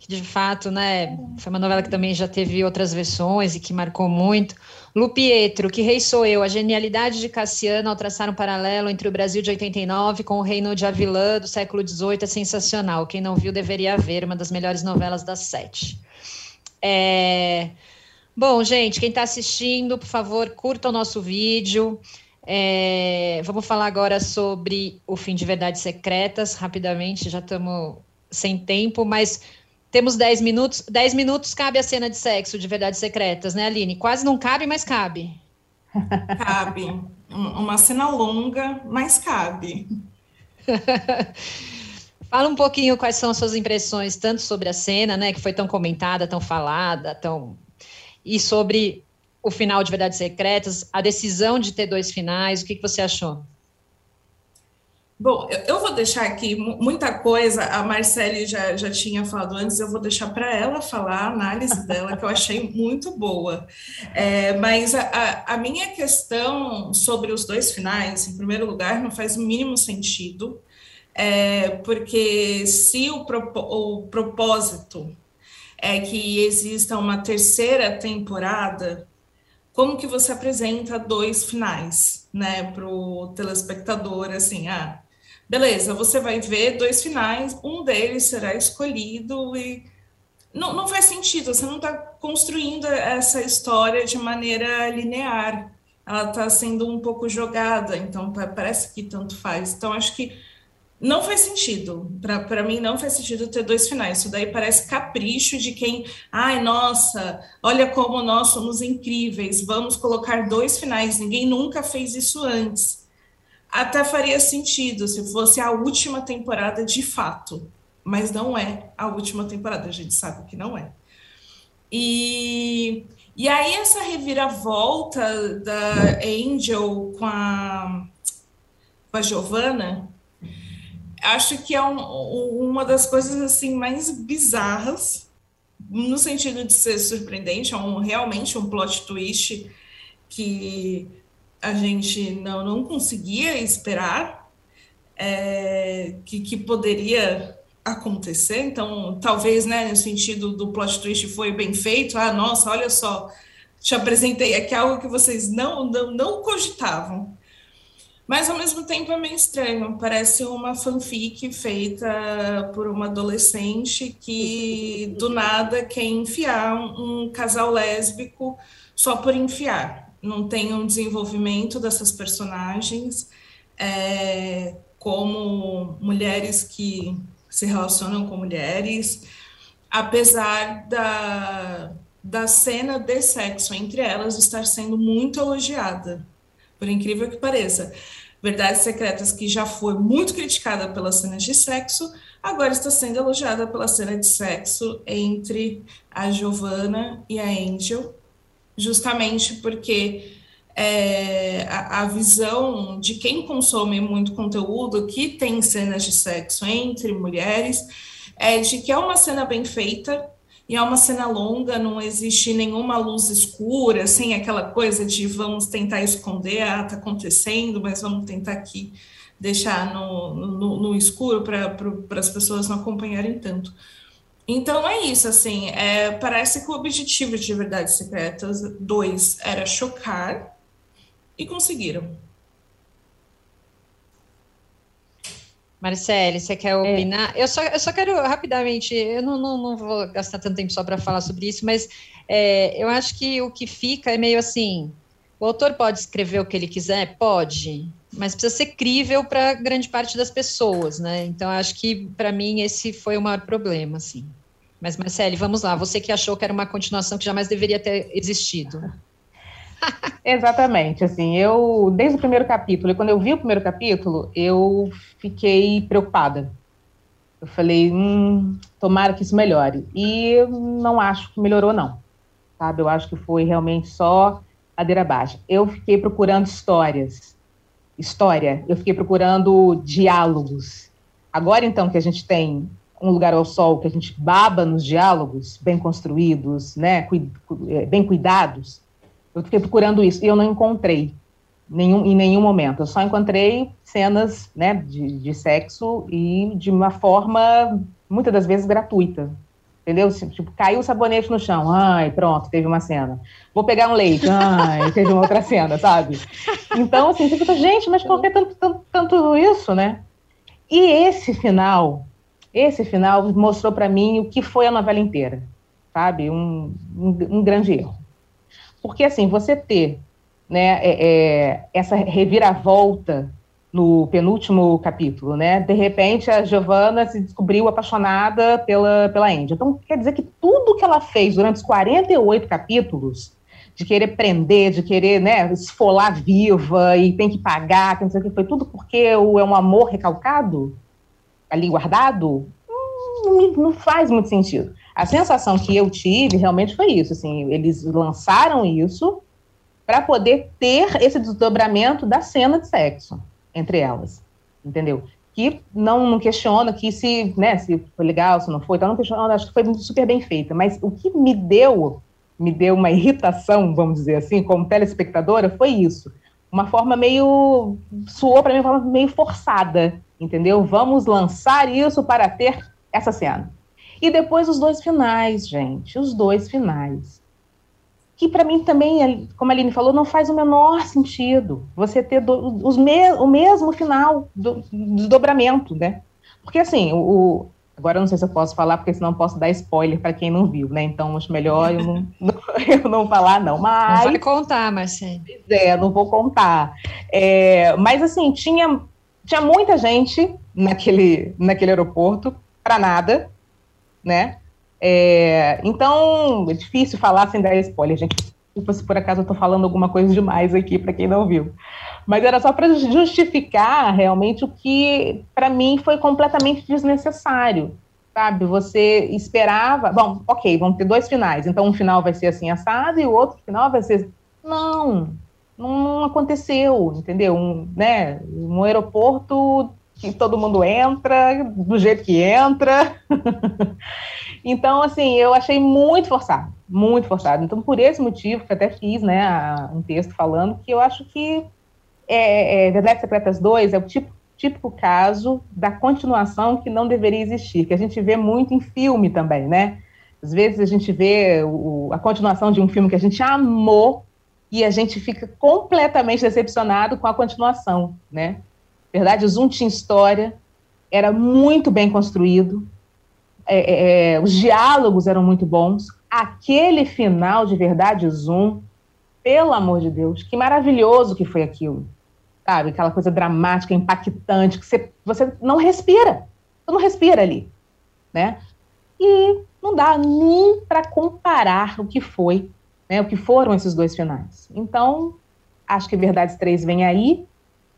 Speaker 1: que de fato, né, foi uma novela que também já teve outras versões e que marcou muito. Lu Pietro, Que Rei Sou Eu, a genialidade de Cassiano ao traçar um paralelo entre o Brasil de 89 com o Reino de Avilã do século XVIII é sensacional. Quem não viu deveria ver, uma das melhores novelas das sete. É... Bom, gente, quem está assistindo, por favor, curta o nosso vídeo. É... Vamos falar agora sobre o fim de Verdades Secretas, rapidamente, já estamos sem tempo, mas Temos 10 minutos. 10 minutos cabe a cena de sexo de Verdades Secretas, né, Aline? Quase não cabe, mas cabe.
Speaker 3: Cabe. Uma cena longa, mas cabe.
Speaker 1: Fala um pouquinho quais são as suas impressões, tanto sobre a cena, né, que foi tão comentada, tão falada, tão e sobre o final de Verdades Secretas, a decisão de ter dois finais, o que, que você achou?
Speaker 3: Bom, eu vou deixar aqui muita coisa, a Marcele já, já tinha falado antes, eu vou deixar para ela falar a análise dela, que eu achei muito boa. É, mas a, a, minha questão sobre os dois finais, em primeiro lugar, não faz o mínimo sentido, é, porque se o, o propósito é que exista uma terceira temporada, como que você apresenta dois finais, né, para o telespectador, assim, ah, beleza, você vai ver dois finais, um deles será escolhido e não, não faz sentido, você não está construindo essa história de maneira linear, ela está sendo um pouco jogada, então parece que tanto faz. Então, acho que não faz sentido. Para mim, não faz sentido ter dois finais. Isso daí parece capricho de quem, ai, nossa, olha como nós somos incríveis, vamos colocar dois finais. Ninguém nunca fez isso antes. Até faria sentido se fosse a última temporada de fato, mas não é a última temporada, a gente sabe que não é. E, e aí, essa reviravolta da Angel com a, com a Giovanna acho que é um, uma das coisas assim mais bizarras no sentido de ser surpreendente, é um, realmente um plot twist que a gente não, não conseguia esperar é, que, que poderia acontecer. Então, talvez, né, no sentido do plot twist foi bem feito. Ah, nossa, olha só, te apresentei aqui algo que vocês não, não, não cogitavam. Mas ao mesmo tempo é meio estranho, parece uma fanfic feita por uma adolescente que do nada quer enfiar um, um casal lésbico só por enfiar. Não tem um desenvolvimento dessas personagens é, como mulheres que se relacionam com mulheres, apesar da, da cena de sexo entre elas estar sendo muito elogiada, por incrível que pareça. Verdades Secretas, que já foi muito criticada pelas cenas de sexo, agora está sendo elogiada pela cena de sexo entre a Giovanna e a Angel, justamente porque é, a, a, visão de quem consome muito conteúdo que tem cenas de sexo entre mulheres é de que é uma cena bem feita, e é uma cena longa, não existe nenhuma luz escura, assim, aquela coisa de vamos tentar esconder, ah, tá acontecendo, mas vamos tentar aqui deixar no, no, no escuro para as pessoas não acompanharem tanto. Então é isso, assim, é, parece que o objetivo de Verdades Secretas 2 era chocar e conseguiram.
Speaker 1: Marcele, você quer é. opinar? É. Eu, só, eu só quero rapidamente, eu não, não, não vou gastar tanto tempo só para falar sobre isso, mas é, eu acho que o que fica é meio assim: o autor pode escrever o que ele quiser? Pode, mas precisa ser crível para grande parte das pessoas, né? Então, acho que para mim esse foi o maior problema, assim. Mas, Marcele, vamos lá, você que achou que era uma continuação que jamais deveria ter existido.
Speaker 5: Exatamente, assim, eu, desde o primeiro capítulo, quando eu vi o primeiro capítulo, eu fiquei preocupada. Eu falei, hum, tomara que isso melhore. E eu não acho que melhorou, não. Sabe, eu acho que foi realmente só ladeira baixa. Eu fiquei procurando histórias, história, eu fiquei procurando diálogos. Agora, então, que a gente tem um lugar ao sol, que a gente baba nos diálogos, bem construídos, né, bem cuidados, eu fiquei procurando isso e eu não encontrei nenhum, em nenhum momento. Eu só encontrei cenas né, de, de sexo e de uma forma, muitas das vezes, gratuita. Entendeu? Tipo, caiu o sabonete no chão, ai, pronto, teve uma cena. Vou pegar um leite, ai, teve uma outra cena, sabe? Então, assim, você fica, gente, mas por que tanto, tanto, tanto isso, né? E esse final, esse final mostrou para mim o que foi a novela inteira, sabe? Um, um, um grande erro. Porque, assim, você ter né, é, é, essa reviravolta no penúltimo capítulo, né? De repente a Giovanna se descobriu apaixonada pela, pela Índia. Então quer dizer que tudo que ela fez durante os 48 capítulos, de querer prender, de querer, né, esfolar viva e tem que pagar, que não sei o que, foi tudo porque é um amor recalcado ali guardado? Não, não faz muito sentido. A sensação que eu tive realmente foi isso, assim, eles lançaram isso para poder ter esse desdobramento da cena de sexo entre elas, entendeu? Que não, não questiona que se, né, se foi legal, se não foi, então não questiona, acho que foi super bem feita, mas o que me deu, me deu uma irritação, vamos dizer assim, como telespectadora, foi isso. Uma forma meio, soou para mim uma forma meio forçada, entendeu? Vamos lançar isso para ter essa cena. E depois os dois finais, gente, os dois finais que para mim também, como a Aline falou, não faz o menor sentido você ter do, os me, o mesmo final do desdobramento, né? Porque assim, o, agora eu não sei se eu posso falar, porque senão posso dar spoiler para quem não viu, né? Então acho melhor eu não, eu não falar, não. Mas.
Speaker 1: Não vai contar, Marcelo.
Speaker 5: É, não vou contar. É, mas assim, tinha, tinha muita gente naquele, naquele aeroporto para nada, né? É, então, é difícil falar sem dar spoiler, gente. Desculpa se por acaso eu estou falando alguma coisa demais aqui para quem não viu. Mas era só para justificar realmente o que, para mim, foi completamente desnecessário. Sabe? Você esperava. Bom, ok, vamos ter dois finais. Então, um final vai ser assim assado e o outro final vai ser. Não, não aconteceu, entendeu? Um, né, um aeroporto que todo mundo entra, do jeito que entra. Então, assim, eu achei muito forçado, muito forçado. Então, por esse motivo, que até fiz né, um texto falando que eu acho que é, é, Verdades Secretas 2 é o tipo, típico caso da continuação que não deveria existir, que a gente vê muito em filme também, né? Às vezes a gente vê o, a continuação de um filme que a gente amou e a gente fica completamente decepcionado com a continuação, né? Verdade, o Zoom tinha história, era muito bem construído, é, é, é, os diálogos eram muito bons. Aquele final de verdade Zoom, pelo amor de Deus, que maravilhoso que foi aquilo. Sabe, aquela coisa dramática, impactante, que você, você não respira. Você não respira ali, né? E não dá nem para comparar o que foi, né, o que foram esses dois finais. Então, acho que Verdades 3 vem aí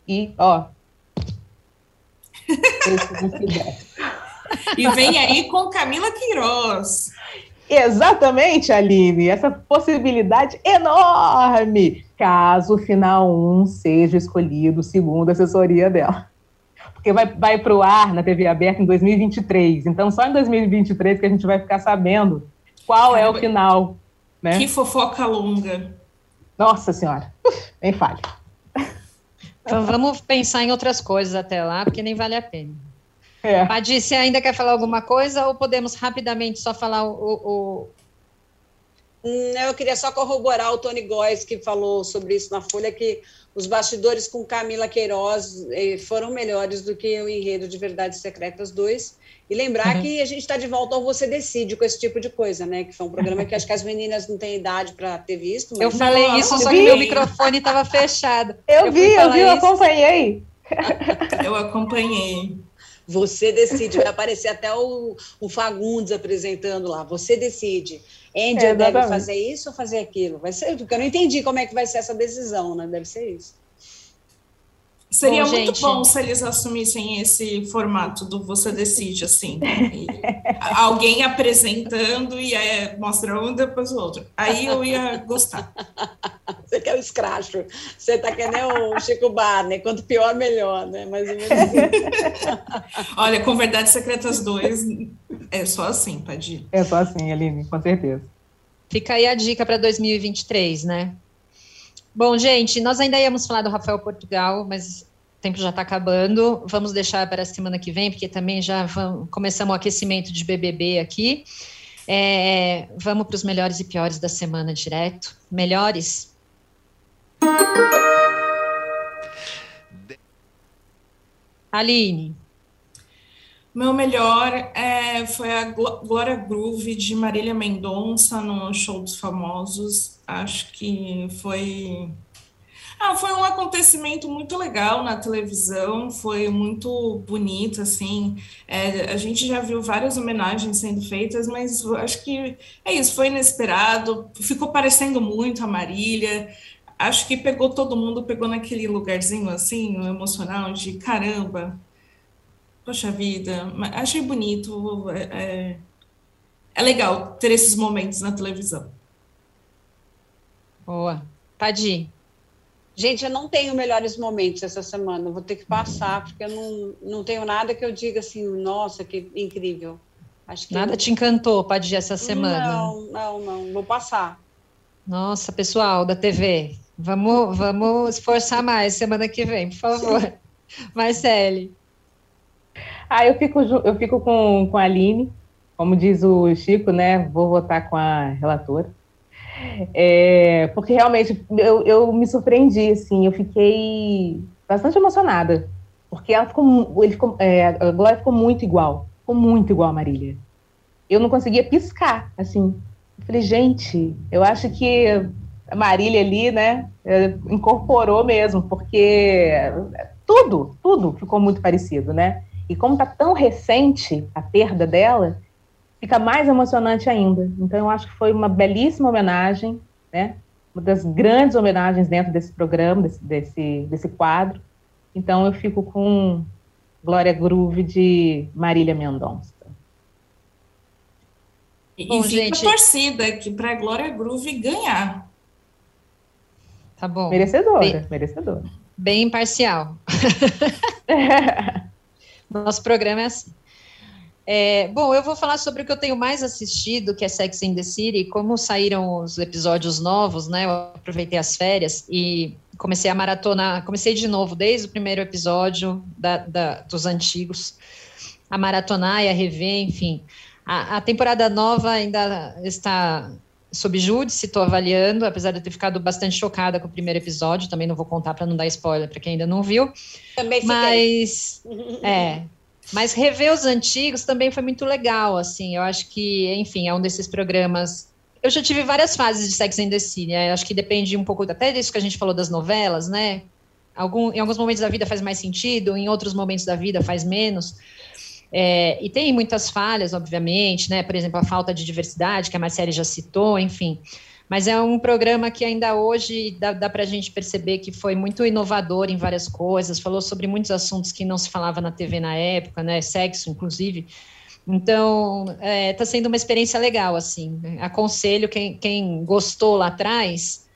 Speaker 5: e, ó,
Speaker 3: e vem aí com Camila Queiroz.
Speaker 5: Exatamente, Aline, essa possibilidade enorme, caso o final 1 seja escolhido segundo a assessoria dela. Porque vai, vai para o ar na TV aberta em 2023, então só em 2023 que a gente vai ficar sabendo qual é o final. Né?
Speaker 3: Que fofoca longa.
Speaker 5: Nossa Senhora, nem fale.
Speaker 1: Então vamos pensar em outras coisas até lá, porque nem vale a pena. É. Você ainda quer falar alguma coisa ou podemos rapidamente só falar o, o...
Speaker 4: Hum, eu queria só corroborar o Tony Góes, que falou sobre isso na Folha, que os bastidores com Camila Queiroz eh, foram melhores do que o enredo de Verdades Secretas 2. E lembrar uhum. que a gente está de volta ao Você Decide com esse tipo de coisa, né? Que foi um programa que acho que as meninas não têm idade para ter visto.
Speaker 1: eu falei isso, só que meu microfone estava fechado.
Speaker 5: Eu, eu vi, eu vi, eu acompanhei.
Speaker 3: Eu acompanhei.
Speaker 4: Você decide, vai aparecer até o, o Fagundes apresentando lá. Você decide. Andy é, deve fazer isso ou fazer aquilo? Vai ser, porque eu não entendi como é que vai ser essa decisão, né? Deve ser isso.
Speaker 3: Seria bom, muito gente. bom se eles assumissem esse formato do você decide, assim. alguém apresentando e é, mostra um depois o outro. Aí eu ia gostar.
Speaker 4: Você quer o escracho. Você tá querendo o Chico Barney. Quanto pior, melhor, né? Mais ou menos
Speaker 3: assim. Olha, com Verdades Secretas 2, é só assim, Padir.
Speaker 5: É só assim, Aline, com certeza.
Speaker 1: Fica aí a dica para 2023, né? Bom, gente, nós ainda íamos falar do Rafael Portugal, mas o tempo já está acabando. Vamos deixar para a semana que vem, porque também já vamos, começamos o aquecimento de BBB aqui. É, vamos para os melhores e piores da semana direto. Melhores? Aline.
Speaker 3: Meu melhor é, foi a Glória Groove de Marília Mendonça no Show dos Famosos. Acho que foi. Ah, foi um acontecimento muito legal na televisão, foi muito bonito, assim. É, a gente já viu várias homenagens sendo feitas, mas acho que é isso, foi inesperado, ficou parecendo muito a Marília. Acho que pegou todo mundo, pegou naquele lugarzinho assim, emocional, de caramba, poxa vida, achei bonito. É, é, é legal ter esses momentos na televisão.
Speaker 1: Boa. Padir.
Speaker 4: Gente, eu não tenho melhores momentos essa semana, vou ter que passar, porque eu não, não tenho nada que eu diga assim, nossa, que incrível.
Speaker 1: Acho que nada eu... te encantou, Padir, essa semana?
Speaker 4: Não, não, não, vou passar.
Speaker 1: Nossa, pessoal da TV, vamos, vamos esforçar mais semana que vem, por favor. Marcele.
Speaker 5: Ah, eu fico, eu fico com, com a Aline, como diz o Chico, né? Vou votar com a relatora. É, porque realmente eu, eu me surpreendi, assim, eu fiquei bastante emocionada, porque ela ficou, ele ficou, é, a Glória ficou muito igual, ficou muito igual a Marília. Eu não conseguia piscar, assim. Eu falei, gente, eu acho que Marília ali, né, é, incorporou mesmo, porque tudo, tudo ficou muito parecido, né? E como tá tão recente a perda dela, fica mais emocionante ainda. Então, eu acho que foi uma belíssima homenagem, né? Uma das grandes homenagens dentro desse programa, desse, desse, desse quadro. Então, eu fico com Glória Groove de Marília Mendonça.
Speaker 3: E, Bom, fica gente... torcida aqui para Glória Groove ganhar.
Speaker 1: Tá bom.
Speaker 5: Merecedora, bem, merecedora.
Speaker 1: Bem imparcial. Nosso programa é assim. É, bom, eu vou falar sobre o que eu tenho mais assistido, que é Sex and the City. Como saíram os episódios novos, né? Eu aproveitei as férias e comecei a maratona. Comecei de novo desde o primeiro episódio da, da, dos antigos, a maratonar e a rever, enfim. A, a temporada nova ainda está sob júdice, estou avaliando, apesar de eu ter ficado bastante chocada com o primeiro episódio. Também não vou contar para não dar spoiler para quem ainda não viu.
Speaker 4: Também.
Speaker 1: Mas é. Mas rever os antigos também foi muito legal, assim. Eu acho que, enfim, é um desses programas. Eu já tive várias fases de Sex and the City, né? Acho que depende um pouco até disso que a gente falou das novelas, né? Algum, em alguns momentos da vida faz mais sentido, em outros momentos da vida faz menos. É, e tem muitas falhas, obviamente, né? Por exemplo, a falta de diversidade, que a Marcele já citou, enfim. Mas é um programa que ainda hoje dá, dá para a gente perceber que foi muito inovador em várias coisas, falou sobre muitos assuntos que não se falava na TV na época, né? Sexo, inclusive. Então, está é, tá sendo uma experiência legal, assim. Aconselho quem, quem gostou lá atrás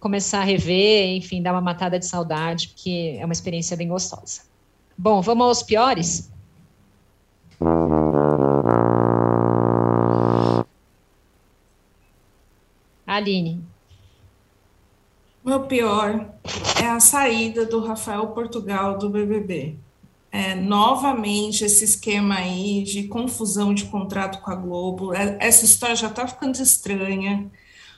Speaker 1: começar a rever, enfim, dar uma matada de saudade, porque é uma experiência bem gostosa. Bom, vamos aos piores? Aline.
Speaker 3: Meu pior é a saída do Rafael Portugal do BBB. É, novamente esse esquema aí de confusão de contrato com a Globo. É, essa história já está ficando estranha.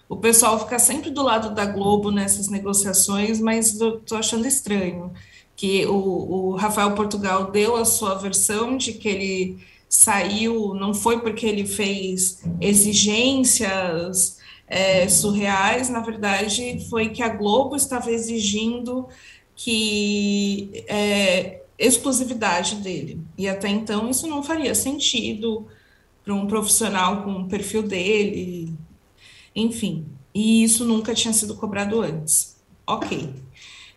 Speaker 3: O pessoal fica sempre do lado da Globo nessas negociações, mas estou achando estranho que o, o Rafael Portugal deu a sua versão de que ele saiu, não foi porque ele fez exigências é, surreais, na verdade, foi que a Globo estava exigindo que é, exclusividade dele. E até então isso não faria sentido para um profissional com o perfil dele, enfim. E isso nunca tinha sido cobrado antes. Ok.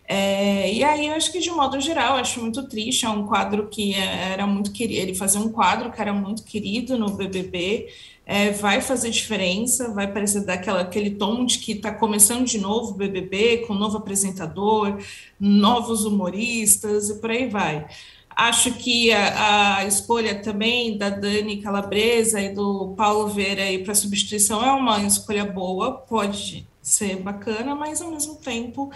Speaker 3: É, e aí, eu acho que de modo geral, acho muito triste. É um quadro que era muito querido. Ele fazia um quadro que era muito querido no BBB é, vai fazer diferença, vai parecer daquela aquele tom de que está começando de novo o BBB, com um novo apresentador, novos humoristas e por aí vai. Acho que a, a escolha também da Dani Calabresa e do Paulo Vera para substituição é uma escolha boa, pode ser bacana, mas ao mesmo tempo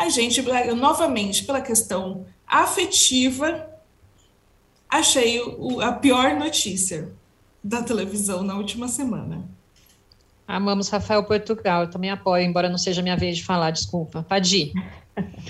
Speaker 3: a gente, novamente, pela questão afetiva, achei o, a pior notícia da televisão na última semana.
Speaker 1: Amamos Rafael Portugal, eu também apoio, embora não seja minha vez de falar, desculpa. Pode ir.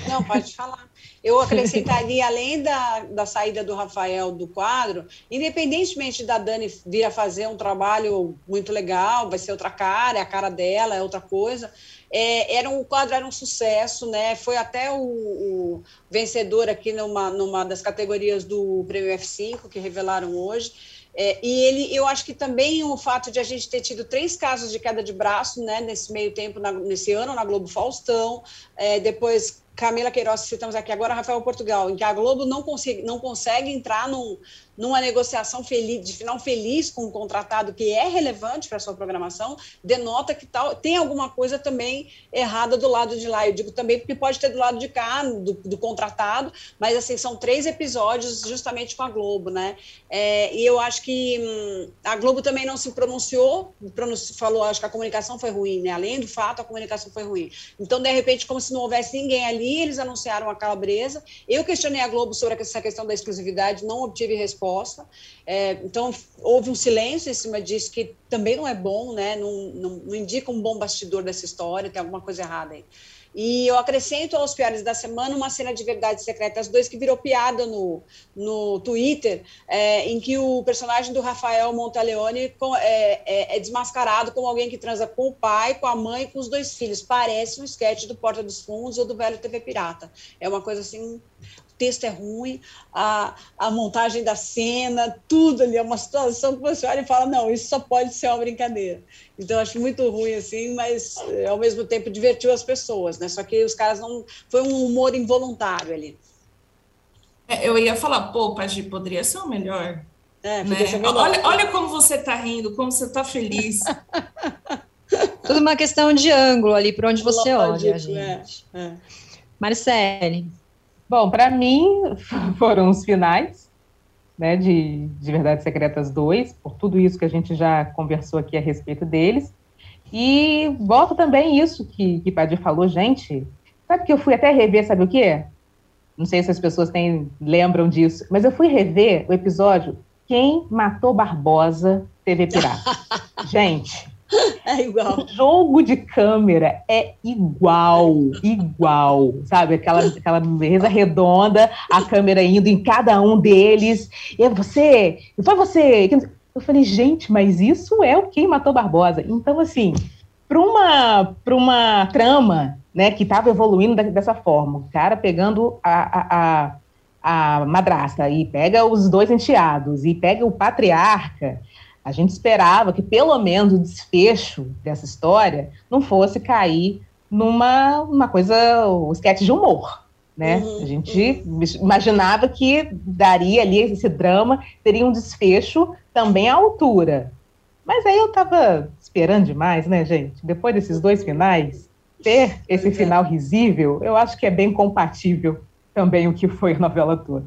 Speaker 4: Não, pode falar. Eu acrescentaria, além da, da saída do Rafael do quadro, independentemente da Dani vir a fazer um trabalho muito legal, vai ser outra cara, é a cara dela, é outra coisa. É, era um, o quadro era um sucesso, né? Foi até o, o, vencedor aqui numa, numa das categorias do Prêmio F5 que revelaram hoje. É, e ele, eu acho que também o fato de a gente ter tido três casos de queda de braço, né, nesse meio tempo, na, nesse ano na Globo Faustão, é, depois Camila Queiroz, citamos aqui agora, Rafael Portugal, em que a Globo não consegue, não consegue entrar num, numa negociação feliz, de final feliz com um contratado que é relevante para a sua programação, denota que tal, tem alguma coisa também errada do lado de lá. Eu digo também porque pode ter do lado de cá, do, do contratado, mas assim, são três episódios justamente com a Globo, né? É, e eu acho que hum, a Globo também não se pronunciou, pronunci, falou, acho que a comunicação foi ruim, né? Além do fato, a comunicação foi ruim. Então, de repente, como se não houvesse ninguém ali, eles anunciaram a calabresa. Eu questionei a Globo sobre essa questão da exclusividade, não obtive resposta resposta. É, então, houve um silêncio em cima disso, que também não é bom, né? não, não, não indica um bom bastidor dessa história, tem alguma coisa errada aí. E eu acrescento aos piores da semana uma cena de Verdades Secretas 2 que virou piada no, no Twitter, é, em que o personagem do Rafael Montaleone é, é, é, desmascarado como alguém que transa com o pai, com a mãe com os dois filhos. Parece um esquete do Porta dos Fundos ou do Velho TV Pirata. É uma coisa assim texto é ruim, a, a montagem da cena, tudo ali, é uma situação que você olha e fala, não, isso só pode ser uma brincadeira. Então, eu acho muito ruim, assim, mas eh, ao mesmo tempo divertiu as pessoas, né? Só que os caras não... Foi um humor involuntário ali.
Speaker 3: É, eu ia falar, pô, Pagi, poderia ser o melhor. É, né? ser melhor. Olha, olha como você está rindo, como você está feliz.
Speaker 1: Tudo uma questão de ângulo ali, para onde você olha, gente. É, é. Marcele,
Speaker 5: Bom, para mim foram os finais né, de, de Verdades Secretas 2, por tudo isso que a gente já conversou aqui a respeito deles. E volto também isso que, que Padir falou, gente. Sabe que eu fui até rever, sabe o quê? Não sei se as pessoas têm, lembram disso, mas eu fui rever o episódio Quem Matou Barbosa TV Pirata. gente,
Speaker 4: é igual.
Speaker 5: O jogo de câmera é igual, igual, sabe? Aquela, aquela mesa redonda, a câmera indo em cada um deles. E você, foi você. Eu falei, gente, mas isso é o Quem Matou Barbosa. Então, assim, para uma, uma trama né, que estava evoluindo dessa forma, o cara pegando a, a, a, a madrasta e pega os dois enteados e pega o patriarca a gente esperava que pelo menos o desfecho dessa história não fosse cair numa uma coisa, o sketch de humor. Né? Uhum, a gente uhum. imaginava que daria ali esse drama, teria um desfecho também à altura. Mas aí eu estava esperando demais, né, gente? Depois desses dois finais, ter esse é. final risível, eu acho que é bem compatível também o que foi a novela toda.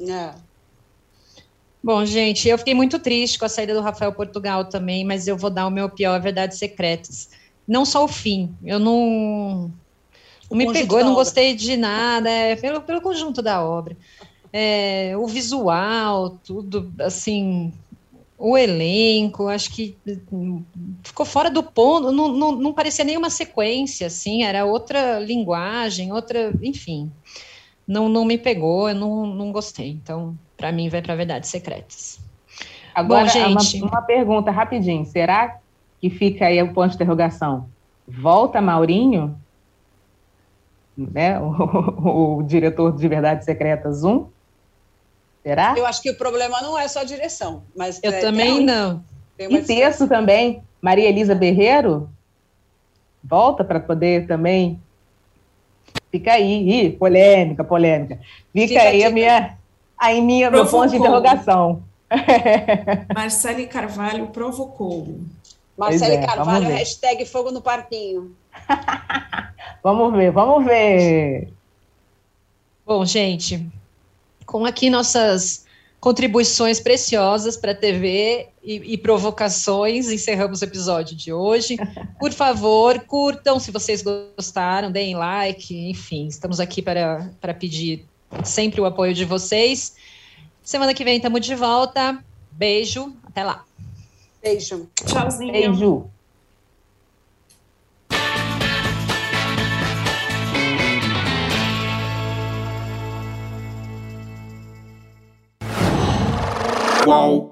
Speaker 5: É.
Speaker 1: Bom, gente, eu fiquei muito triste com a saída do Rafael Portugal também, mas eu vou dar o meu pior Verdades Secretas. Não só o fim, eu não. Não me pegou, eu não gostei de nada, é, pelo, pelo conjunto da obra. É, o visual, tudo, assim, o elenco, acho que ficou fora do ponto, não, não, não parecia nenhuma sequência, assim, era outra linguagem, outra, enfim, não, não me pegou, eu não, não gostei, então para mim vai para Verdades Secretas.
Speaker 5: Agora, Bom, gente... uma, uma pergunta rapidinho. Será que fica aí o ponto de interrogação? Volta Maurinho? Né? O, o, diretor de Verdades Secretas 1? Será?
Speaker 4: Eu acho que o problema não é só a direção. Mas
Speaker 1: Eu é, também tem, não.
Speaker 5: Tem e texto também. Maria Elisa Berreiro? Volta para poder também. Fica aí. Ih, polêmica, polêmica. Fica, Fica aí a minha Aí minha, meu ponto de interrogação.
Speaker 3: Marcele Carvalho provocou.
Speaker 4: Marcele é, Carvalho, hashtag fogo no parquinho.
Speaker 5: vamos ver, vamos ver.
Speaker 1: Bom, gente, com aqui nossas contribuições preciosas para a TV e, e, provocações, encerramos o episódio de hoje. Por favor, curtam se vocês gostaram, deem like, enfim, estamos aqui para, para pedir sempre o apoio de vocês. Semana que vem estamos de volta. Beijo, até lá.
Speaker 4: Beijo.
Speaker 3: Tchauzinho.
Speaker 5: Beijo.
Speaker 7: Qual?